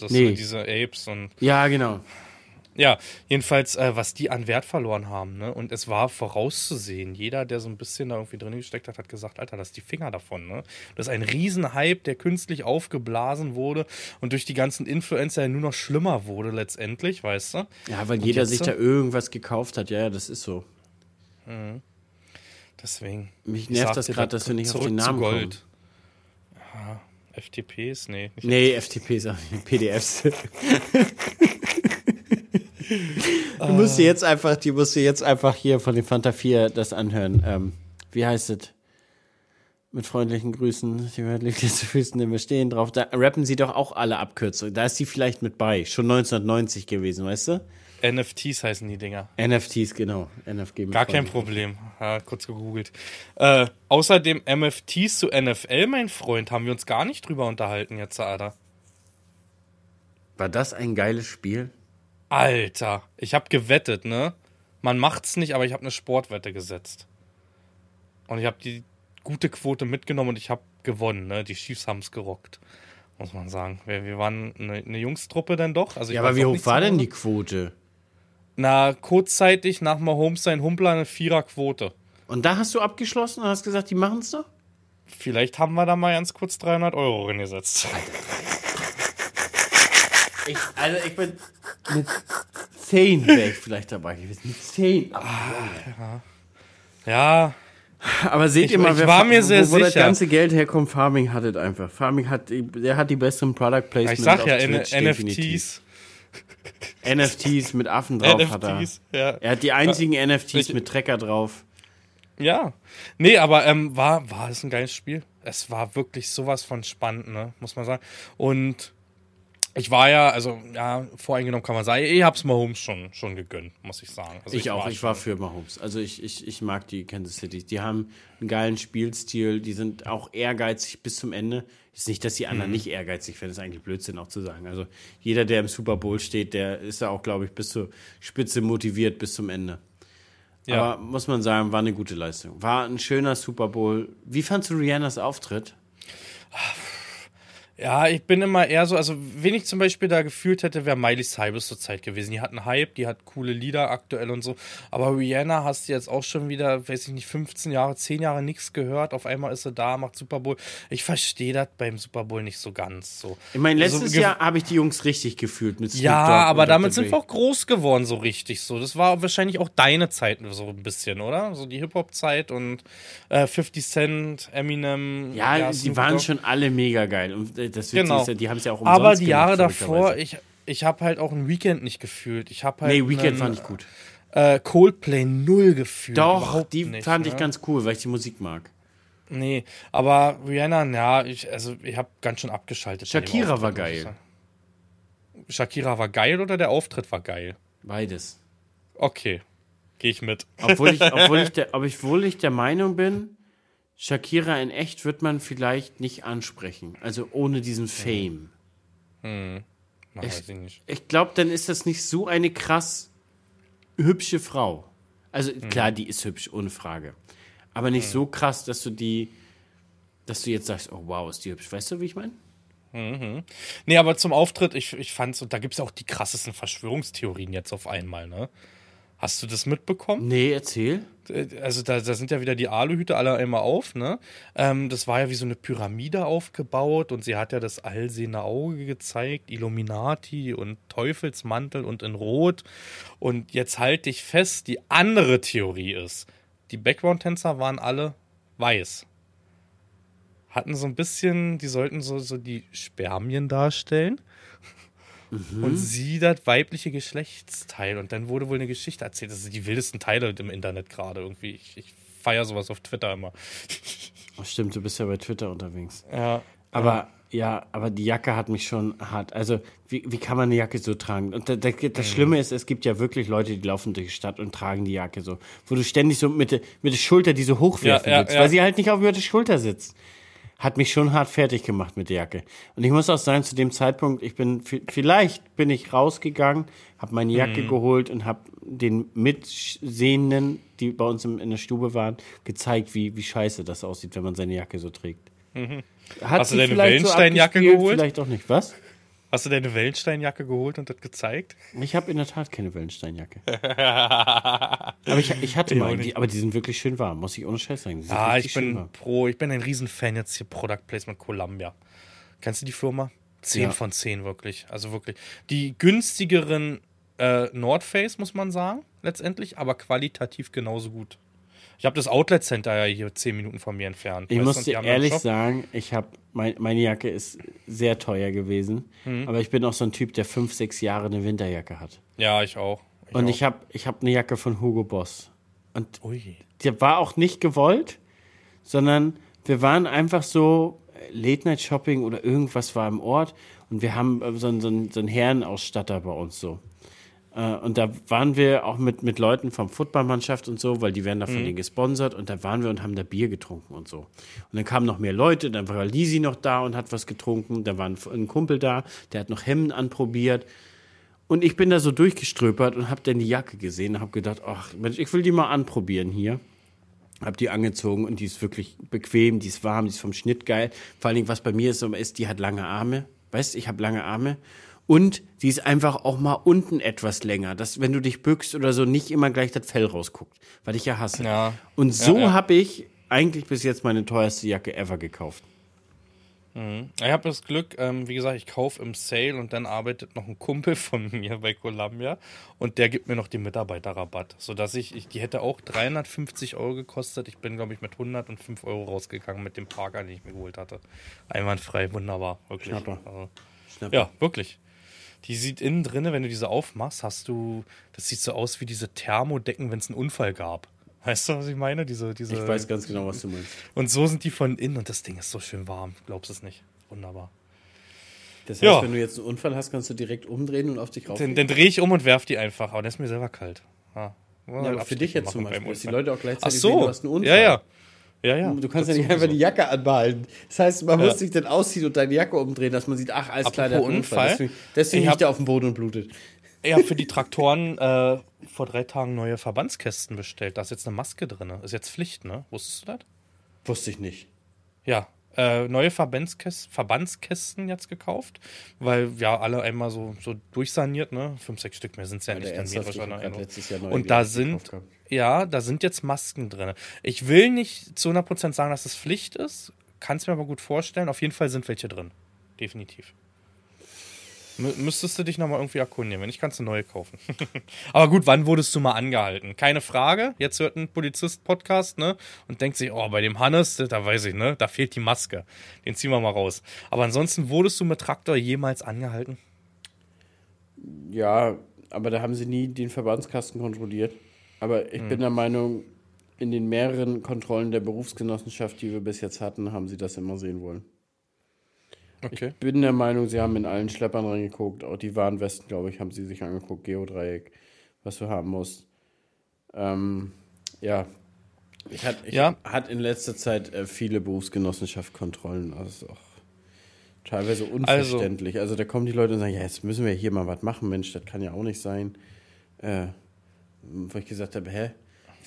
das Nee. sind diese Apes und Ja, genau. ja, jedenfalls, äh, was die an Wert verloren haben, ne? Und es war vorauszusehen. Jeder, der so ein bisschen da irgendwie drin gesteckt hat, hat gesagt, Alter, lass die Finger davon, ne? Das ist ein Riesenhype, der künstlich aufgeblasen wurde und durch die ganzen Influencer nur noch schlimmer wurde letztendlich, weißt du? Ja, weil Und jeder jetzt sich da irgendwas gekauft hat. Ja, ja, das ist so. Deswegen. Mich Ich nervt das gerade, dass wir nicht auf den Namen kommen. Ja, FTPs? Nee, nicht Nee, FTPs, PDFs. du musst dir jetzt einfach, die musst du jetzt einfach hier von den Fanta 4 das anhören. Ähm, wie heißt es? Mit freundlichen Grüßen, die Welt liegt dir zu Füßen, denn wir stehen drauf. Da rappen sie doch auch alle Abkürzungen. Da ist sie vielleicht mit bei. Schon 1990 gewesen, weißt du? NFTs heißen die Dinger. NFTs, genau. NFG Gar kein Problem. Ja, kurz gegoogelt. Äh, außerdem MFTs zu NFL, mein Freund, haben wir uns gar nicht drüber unterhalten jetzt, Alter. War das ein geiles Spiel? Alter, ich habe gewettet, ne? Man macht's nicht, aber ich habe eine Sportwette gesetzt. Und ich habe die gute Quote mitgenommen und ich habe gewonnen, ne? Die Chiefs haben's gerockt, muss man sagen. Wir, wir waren eine, eine Jungstruppe dann doch. Also Ja, aber wie hoch war denn Hause. die Quote? Na, kurzzeitig nach Mahomes sein Humpler eine Viererquote. Und da hast du abgeschlossen und hast gesagt, die machen's doch? Vielleicht haben wir da mal ganz kurz 300 Euro reingesetzt. Ich, also ich bin mit 10 wäre ich vielleicht dabei gewesen. Mit 10. Ja, Aber seht Ich- ihr mal, ich wer war mir sehr wo, wo das ganze Geld herkommt, Farming hat es einfach. Farming hat, die- der hat die besseren Product Placements ich sag ja, auf N Twitch, definitiv. NFTs. NFTs mit Affen drauf hat er. NFTs, ja. Er hat die einzigen NFTs Richtig. mit Trecker drauf. Ja. Nee, aber ähm, war, war es ein geiles Spiel. Es war wirklich sowas von spannend, ne? Muss man sagen. Und ich war ja, also, ja, voreingenommen kann man sagen, ich hab's Mahomes schon, schon gegönnt, muss ich sagen. Also ich, auch, ich war für Mahomes. Also ich, ich, ich mag die Kansas City. Die haben einen geilen Spielstil, die sind auch ehrgeizig bis zum Ende. Ist nicht, dass die Mhm. anderen nicht ehrgeizig werden, ist eigentlich Blödsinn auch zu sagen. Also jeder, der im Super Bowl steht, der ist da auch, glaube ich, bis zur Spitze motiviert bis zum Ende. Ja. Aber muss man sagen, war eine gute Leistung. War ein schöner Super Bowl. Wie fandst du Rihannas Auftritt? Ja, ich bin immer eher so, also wen ich zum Beispiel da gefühlt hätte, wäre Miley Cyrus zur Zeit gewesen. Die hat einen Hype, die hat coole Lieder aktuell und so. Aber Rihanna hast du jetzt auch schon wieder, weiß ich nicht, 15 Jahre, 10 Jahre nichts gehört. Auf einmal ist sie da, macht Super Bowl. Ich verstehe das beim Super Bowl nicht so ganz so. Ich meine, Also, letztes ge- Jahr habe ich die Jungs richtig gefühlt mit Snoop Ja, Dogg aber damit sind wir auch groß geworden, so richtig so. Das war wahrscheinlich auch deine Zeit so ein bisschen, oder? So die Hip-Hop-Zeit und äh, 50 Cent, Eminem. Ja, die Snoop waren schon alle mega geil. Und äh, das Witzige Genau. ist die haben es ja auch umsonst Aber die Jahre gemacht, davor, ich, ich habe halt auch ein Weekend nicht gefühlt. Ich habe halt Nee, Weekend einen, fand ich gut. Äh, Coldplay null gefühlt. Doch, die nicht, fand ich ne? ganz cool, weil ich die Musik mag. Nee, aber Rihanna, ja, ich, also ich habe ganz schön abgeschaltet. Shakira war ich geil. Shakira war geil oder der Auftritt war geil? Beides. Okay, gehe ich mit. Obwohl ich, obwohl, ich der, obwohl ich der Meinung bin, Shakira in echt wird man vielleicht nicht ansprechen. Also ohne diesen Fame. Na, weiß ich nicht. Ich glaube, dann ist das nicht so eine krass hübsche Frau. Also klar, die ist hübsch, ohne Frage. Aber nicht so krass, dass du die, dass du jetzt sagst, oh wow, ist die hübsch. Weißt du, wie ich meine? Nee, aber zum Auftritt, ich, ich fand's, und da gibt's auch die krassesten Verschwörungstheorien jetzt auf einmal, ne? Hast du das mitbekommen? Nee, erzähl. also da, da sind ja wieder die Aluhüte alle einmal auf, ne? Ähm, das war ja wie so eine Pyramide aufgebaut und sie hat ja das allsehende Auge gezeigt, Illuminati und Teufelsmantel und in Rot. Und jetzt halte ich fest, die andere Theorie ist, die Background-Tänzer waren alle weiß. Hatten so ein bisschen, die sollten so, so die Spermien darstellen. Und sie das weibliche Geschlechtsteil. Und dann wurde wohl eine Geschichte erzählt. Das sind die wildesten Teile im Internet gerade irgendwie. Ich, ich feiere sowas auf Twitter immer. Ach, stimmt, du bist ja bei Twitter unterwegs. Ja. Aber ja, aber die Jacke hat mich schon hart. Also, wie, wie kann man eine Jacke so tragen? Und da, da, das Schlimme ist, es gibt ja wirklich Leute, die laufen durch die Stadt und tragen die Jacke so. Wo du ständig so mit, der- mit der Schulter die so hochwerfen Ja, ja, willst, ja. weil sie halt nicht auf der Schulter sitzt. Hat mich schon hart fertig gemacht mit der Jacke. Und ich muss auch sagen, zu dem Zeitpunkt, ich bin, vi- vielleicht bin ich rausgegangen, habe meine Jacke Mhm. geholt und habe den Mitsehenden, die bei uns in der Stube waren, gezeigt, wie, wie scheiße das aussieht, wenn man seine Jacke so trägt. Hat Mhm. Hast du deine so Wellensteinjacke abgespielt, geholt? Vielleicht auch nicht. Was? Hast du deine Wellensteinjacke geholt und das gezeigt? Ich habe in der Tat keine Wellensteinjacke. aber ich, ich hatte mal, die, aber die sind wirklich schön warm, muss ich ohne Scheiß sagen. Ah, ich bin warm. pro, ich bin ein Riesenfan jetzt hier Product Placement Columbia. Kennst du die Firma? 10 Ja. von 10 wirklich. Also wirklich. Die günstigeren äh, North Face, muss man sagen, letztendlich, aber qualitativ genauso gut. Ich habe das Outlet Center ja hier 10 Minuten von mir entfernt. Ich weißt muss die dir ehrlich sagen, ich habe mein, meine Jacke ist sehr teuer gewesen, Mhm. aber ich bin auch so ein Typ, der fünf, sechs Jahre eine Winterjacke hat. Ja, ich auch. Ich Und auch. ich habe ich hab eine Jacke von Hugo Boss. Und Ui. der war auch nicht gewollt, sondern wir waren einfach so äh, Late-Night-Shopping oder irgendwas war im Ort und wir haben äh, so einen, so einen, so einen Herrenausstatter bei uns so. Äh, Und da waren wir auch mit, mit Leuten vom Footballmannschaft und so, weil die werden da von denen gesponsert und da waren wir und haben da Bier getrunken und so. Und dann kamen noch mehr Leute, dann war Lisi noch da und hat was getrunken, da war ein, ein Kumpel da, der hat noch Hemden anprobiert. Und ich bin da so durchgeströpert und habe dann die Jacke gesehen und habe gedacht, ach Mensch, ich will die mal anprobieren hier. Hab die angezogen und die ist wirklich bequem, die ist warm, die ist vom Schnitt geil. Vor allen Dingen, was bei mir ist, ist, die hat lange Arme. Weißt, ich habe lange Arme. Und die ist einfach auch mal unten etwas länger, dass wenn du dich bückst oder so, nicht immer gleich das Fell rausguckt, weil ich ja hasse. Ja. Und so Ja, ja. habe ich eigentlich bis jetzt meine teuerste Jacke ever gekauft. Ich habe das Glück, ähm, wie gesagt, ich kaufe im Sale und dann arbeitet noch ein Kumpel von mir bei Columbia und der gibt mir noch den Mitarbeiterrabatt, sodass ich, ich die hätte auch 350 Euro gekostet. Ich bin, glaube ich, mit 105 Euro rausgegangen mit dem Parker, den ich mir geholt hatte. Einwandfrei, wunderbar, wirklich. Schnapper. Also, Schnapper. ja, wirklich. Die sieht innen drinne, wenn du diese aufmachst, hast du, das sieht so aus wie diese Thermodecken, wenn es einen Unfall gab. Weißt du, was ich meine? Diese, diese, Ich weiß ganz genau, was du meinst. und so sind die von innen und das Ding ist so schön warm. Glaubst es nicht? Wunderbar. Das heißt, Ja. wenn du jetzt einen Unfall hast, kannst du direkt umdrehen und auf dich rauf. Dann, dann drehe ich um und werf die einfach. Aber dann ist mir selber kalt. Ja, Ja, aber für dich jetzt zum Beispiel, dass die Leute auch Ach gleichzeitig so. sehen, du hast einen Unfall. Ja, ja. Ja, ja. Du kannst ja nicht einfach die. Jacke anbehalten. Das heißt, man Ja. muss sich dann ausziehen und deine Jacke umdrehen, dass man sieht, ach, alles klar, der Apropos Unfall. Deswegen, Ich liegt er auf dem Boden und blutet. Ja, für die Traktoren äh, vor drei Tagen neue Verbandskästen bestellt. Da ist jetzt eine Maske drin. Ist jetzt Pflicht, ne? Wusstest du das? Wusste ich nicht. Ja. Äh, neue Verbandskästen, Verbandskästen jetzt gekauft, weil ja alle einmal so, so durchsaniert, ne? Fünf, sechs Stück mehr sind es ja nicht. Dann geht wahrscheinlich Jahr Und da sind, ja, da sind jetzt Masken drin. Ich will nicht zu 100% sagen, dass es Pflicht ist, kann es mir aber gut vorstellen. Auf jeden Fall sind welche drin. Definitiv. Mü müsstest du dich nochmal irgendwie erkundigen. Wenn nicht, kannst du neue kaufen. aber gut, wann wurdest du mal angehalten? Keine Frage. Jetzt hört ein Polizist Podcast, ne? Und denkt sich, oh, bei dem Hannes, da weiß ich, ne? Da fehlt die Maske. Den ziehen wir mal raus. Aber ansonsten wurdest du mit Traktor jemals angehalten? Ja, aber da haben sie nie den Verbandskasten kontrolliert. Aber ich bin der Meinung, in den mehreren Kontrollen der Berufsgenossenschaft, die wir bis jetzt hatten, haben sie das immer sehen wollen. Okay. Ich bin der Meinung, sie haben in allen Schleppern reingeguckt. Auch die Warnwesten, glaube ich, haben sie sich angeguckt. Geodreieck, was du haben musst. Ähm, ja. Ich hatte ich Ja. hat in letzter Zeit äh, viele Berufsgenossenschaftskontrollen. Das ist auch teilweise unverständlich. Also, da kommen die Leute und sagen, ja, jetzt müssen wir hier mal was machen, Mensch, das kann ja auch nicht sein. Äh, wo ich gesagt habe, hä?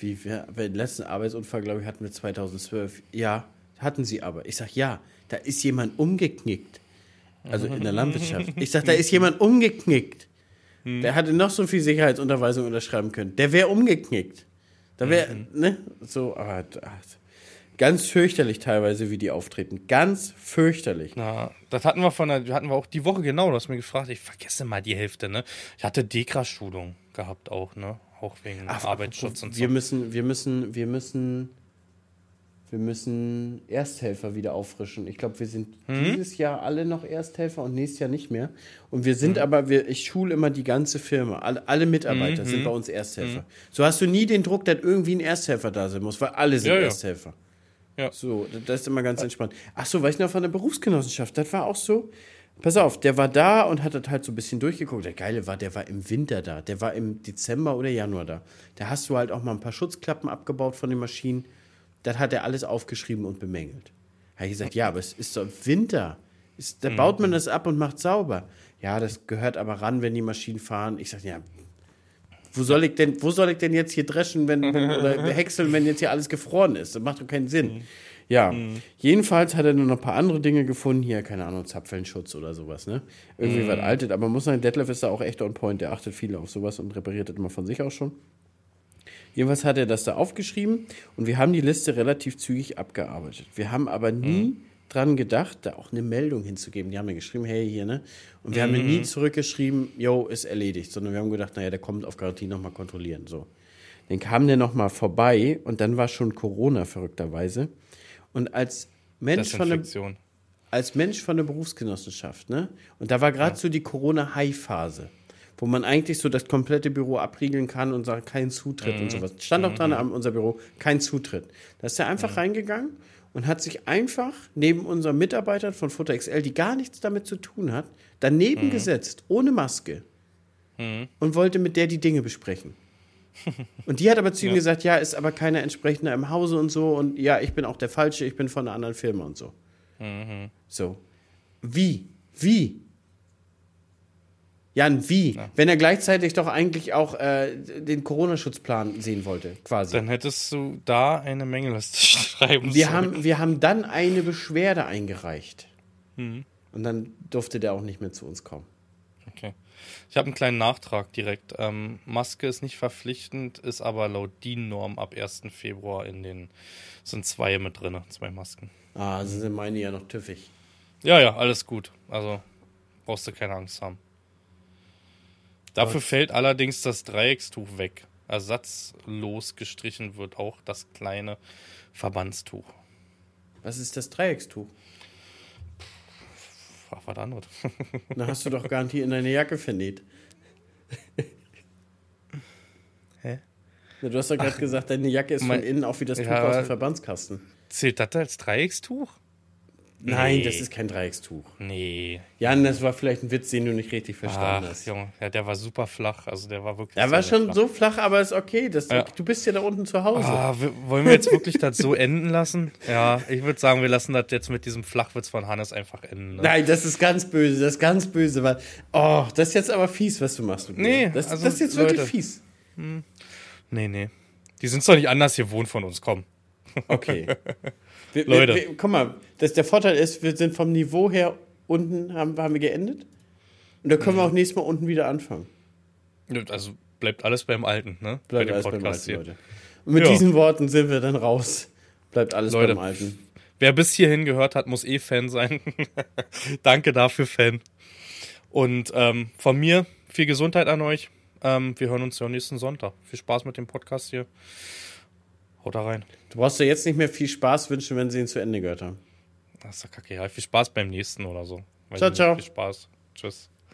Wie, wir, den letzten Arbeitsunfall, glaube ich, hatten wir 2012. Ja, hatten sie aber. Ich sage, ja, da ist jemand umgeknickt. Also in der Landwirtschaft. Ich sage, da ist jemand umgeknickt. Der hatte noch so viel Sicherheitsunterweisung unterschreiben können. Der wäre umgeknickt. Da wäre, ne? So, aber ach, ganz fürchterlich teilweise, wie die auftreten. Ganz fürchterlich. Ja, das hatten wir von der, hatten wir auch die Woche genau, du hast mir gefragt, ich vergesse mal die Hälfte, ne? Ich hatte Dekra-Schulung gehabt auch, ne? Auch wegen Ach, Arbeitsschutz und so. wir müssen, wir müssen, wir müssen, wir müssen Ersthelfer wieder auffrischen. Ich glaube, wir sind Mhm. dieses Jahr alle noch Ersthelfer und nächstes Jahr nicht mehr. Und wir sind aber, wir, ich schule immer die ganze Firma. Alle, alle Mitarbeiter Mhm. sind bei uns Ersthelfer. So hast du nie den Druck, dass irgendwie ein Ersthelfer da sein muss, weil alle sind Ja, ja. Ersthelfer. Ja. So, das- ist immer ganz entspannt. Ach so, weißt du noch von der Berufsgenossenschaft? Das war auch so. Pass auf, der war da und hat das halt so ein bisschen durchgeguckt. Der Geile war, der war im Winter da. Der war im Dezember oder Januar da. Da hast du halt auch mal ein paar Schutzklappen abgebaut von den Maschinen. Das hat er alles aufgeschrieben und bemängelt. Da habe ich gesagt, ja, aber es ist doch Winter. Ist, da baut man das ab und macht sauber. Ja, das gehört aber ran, wenn die Maschinen fahren. Ich sage, ja, wo soll ich denn, wo soll ich denn jetzt hier dreschen, wenn, wenn oder häckseln, wenn jetzt hier alles gefroren ist? Das macht doch keinen Sinn. Ja, jedenfalls hat er nur noch ein paar andere Dinge gefunden, hier, keine Ahnung, Zapfelnschutz oder sowas, ne? Irgendwie was Altes, aber man muss sagen, Detlef ist da auch echt on point, der achtet viel auf sowas und repariert das immer von sich aus schon. Jedenfalls hat er das da aufgeschrieben und wir haben die Liste relativ zügig abgearbeitet. Wir haben aber nie dran gedacht, da auch eine Meldung hinzugeben. Die haben mir geschrieben, hey, hier, ne? Und wir haben mir nie zurückgeschrieben, yo, ist erledigt, sondern wir haben gedacht, naja, der kommt auf Garantie nochmal kontrollieren, so. Dann kam der nochmal vorbei und dann war schon Corona verrückterweise. Und als Mensch von der, als Mensch von der Berufsgenossenschaft, ne? Und da war gerade so die Corona-High-Phase, wo man eigentlich so das komplette Büro abriegeln kann und sagt, kein Zutritt und sowas. Stand auch dran an unser Büro, kein Zutritt. Da ist er einfach reingegangen und hat sich einfach neben unseren Mitarbeitern von Futter XL, die gar nichts damit zu tun hat, daneben gesetzt, ohne Maske. Und wollte mit der die Dinge besprechen. Und die hat aber zu ihm gesagt, ja, ist aber keiner entsprechender im Hause und so. Und ja, ich bin auch der Falsche, ich bin von einer anderen Firma und so. So. Wie? Wie? Jan, wie? Wenn er gleichzeitig doch eigentlich auch äh, den Corona-Schutzplan sehen wollte, quasi. Dann hättest du da eine Mängelliste schreiben wir, sollen. haben, wir haben dann eine Beschwerde eingereicht. Und dann durfte der auch nicht mehr zu uns kommen. Okay. Ich habe einen kleinen Nachtrag direkt. Ähm, Maske ist nicht verpflichtend, ist aber laut DIN-Norm ab 1. Februar in den, sind zwei mit drin, zwei Masken. Ah, also sind meine ja noch tüffig. Ja, ja, alles gut. Also brauchst du keine Angst haben. Dafür fällt allerdings das Dreieckstuch weg. Ersatzlos gestrichen wird auch das kleine Verbandstuch. Was ist das Dreieckstuch? Frag was anderes. Da hast du doch garantiert in deine Jacke vernäht. Hä? Na, du hast doch gerade gesagt, deine Jacke ist von mein- innen auch wie das Tuch Ja, aus dem aber- Verbandskasten. Zählt das als Dreieckstuch? Nein, Nee. das ist kein Dreieckstuch. Nee. Jan, das war vielleicht ein Witz, den du nicht richtig verstanden Ach, hast. Junge, ja, der war super flach. Also der war wirklich. Er sehr, war schon flach. so flach, aber ist okay. Das, Ja. Du bist ja da unten zu Hause. Ah, wollen wir jetzt wirklich das so enden lassen? Ja, ich würde sagen, wir lassen das jetzt mit diesem Flachwitz von Hannes einfach enden. Ne? Nein, das ist ganz böse, das ist ganz böse, weil. Oh, das ist jetzt aber fies, was du machst. Mit Nee, das, also, das ist jetzt wirklich Leute. fies. Nee, nee. Die sind doch nicht anders gewohnt von uns, komm. Okay. Wir, Leute. Wir, wir, guck mal, das, der Vorteil ist, wir sind vom Niveau her unten, haben, haben wir geendet. Und da können Mhm. wir auch nächstes Mal unten wieder anfangen. Also bleibt alles beim Alten, ne? Bleibt Bei alles beim Alten, hier. Leute. Und mit Ja. diesen Worten sind wir dann raus. Bleibt alles Leute. beim Alten. Wer bis hierhin gehört hat, muss eh Fan sein. Danke dafür, Fan. Und ähm, von mir viel Gesundheit an euch. Ähm, wir hören uns ja nächsten Sonntag. Viel Spaß mit dem Podcast hier. Haut da rein. Du brauchst dir jetzt nicht mehr viel Spaß wünschen, wenn sie ihn zu Ende gehört haben. Das ist ja kacke. Ja, viel Spaß beim nächsten oder so. Weiß Ciao, ciao. Viel Spaß. Tschüss.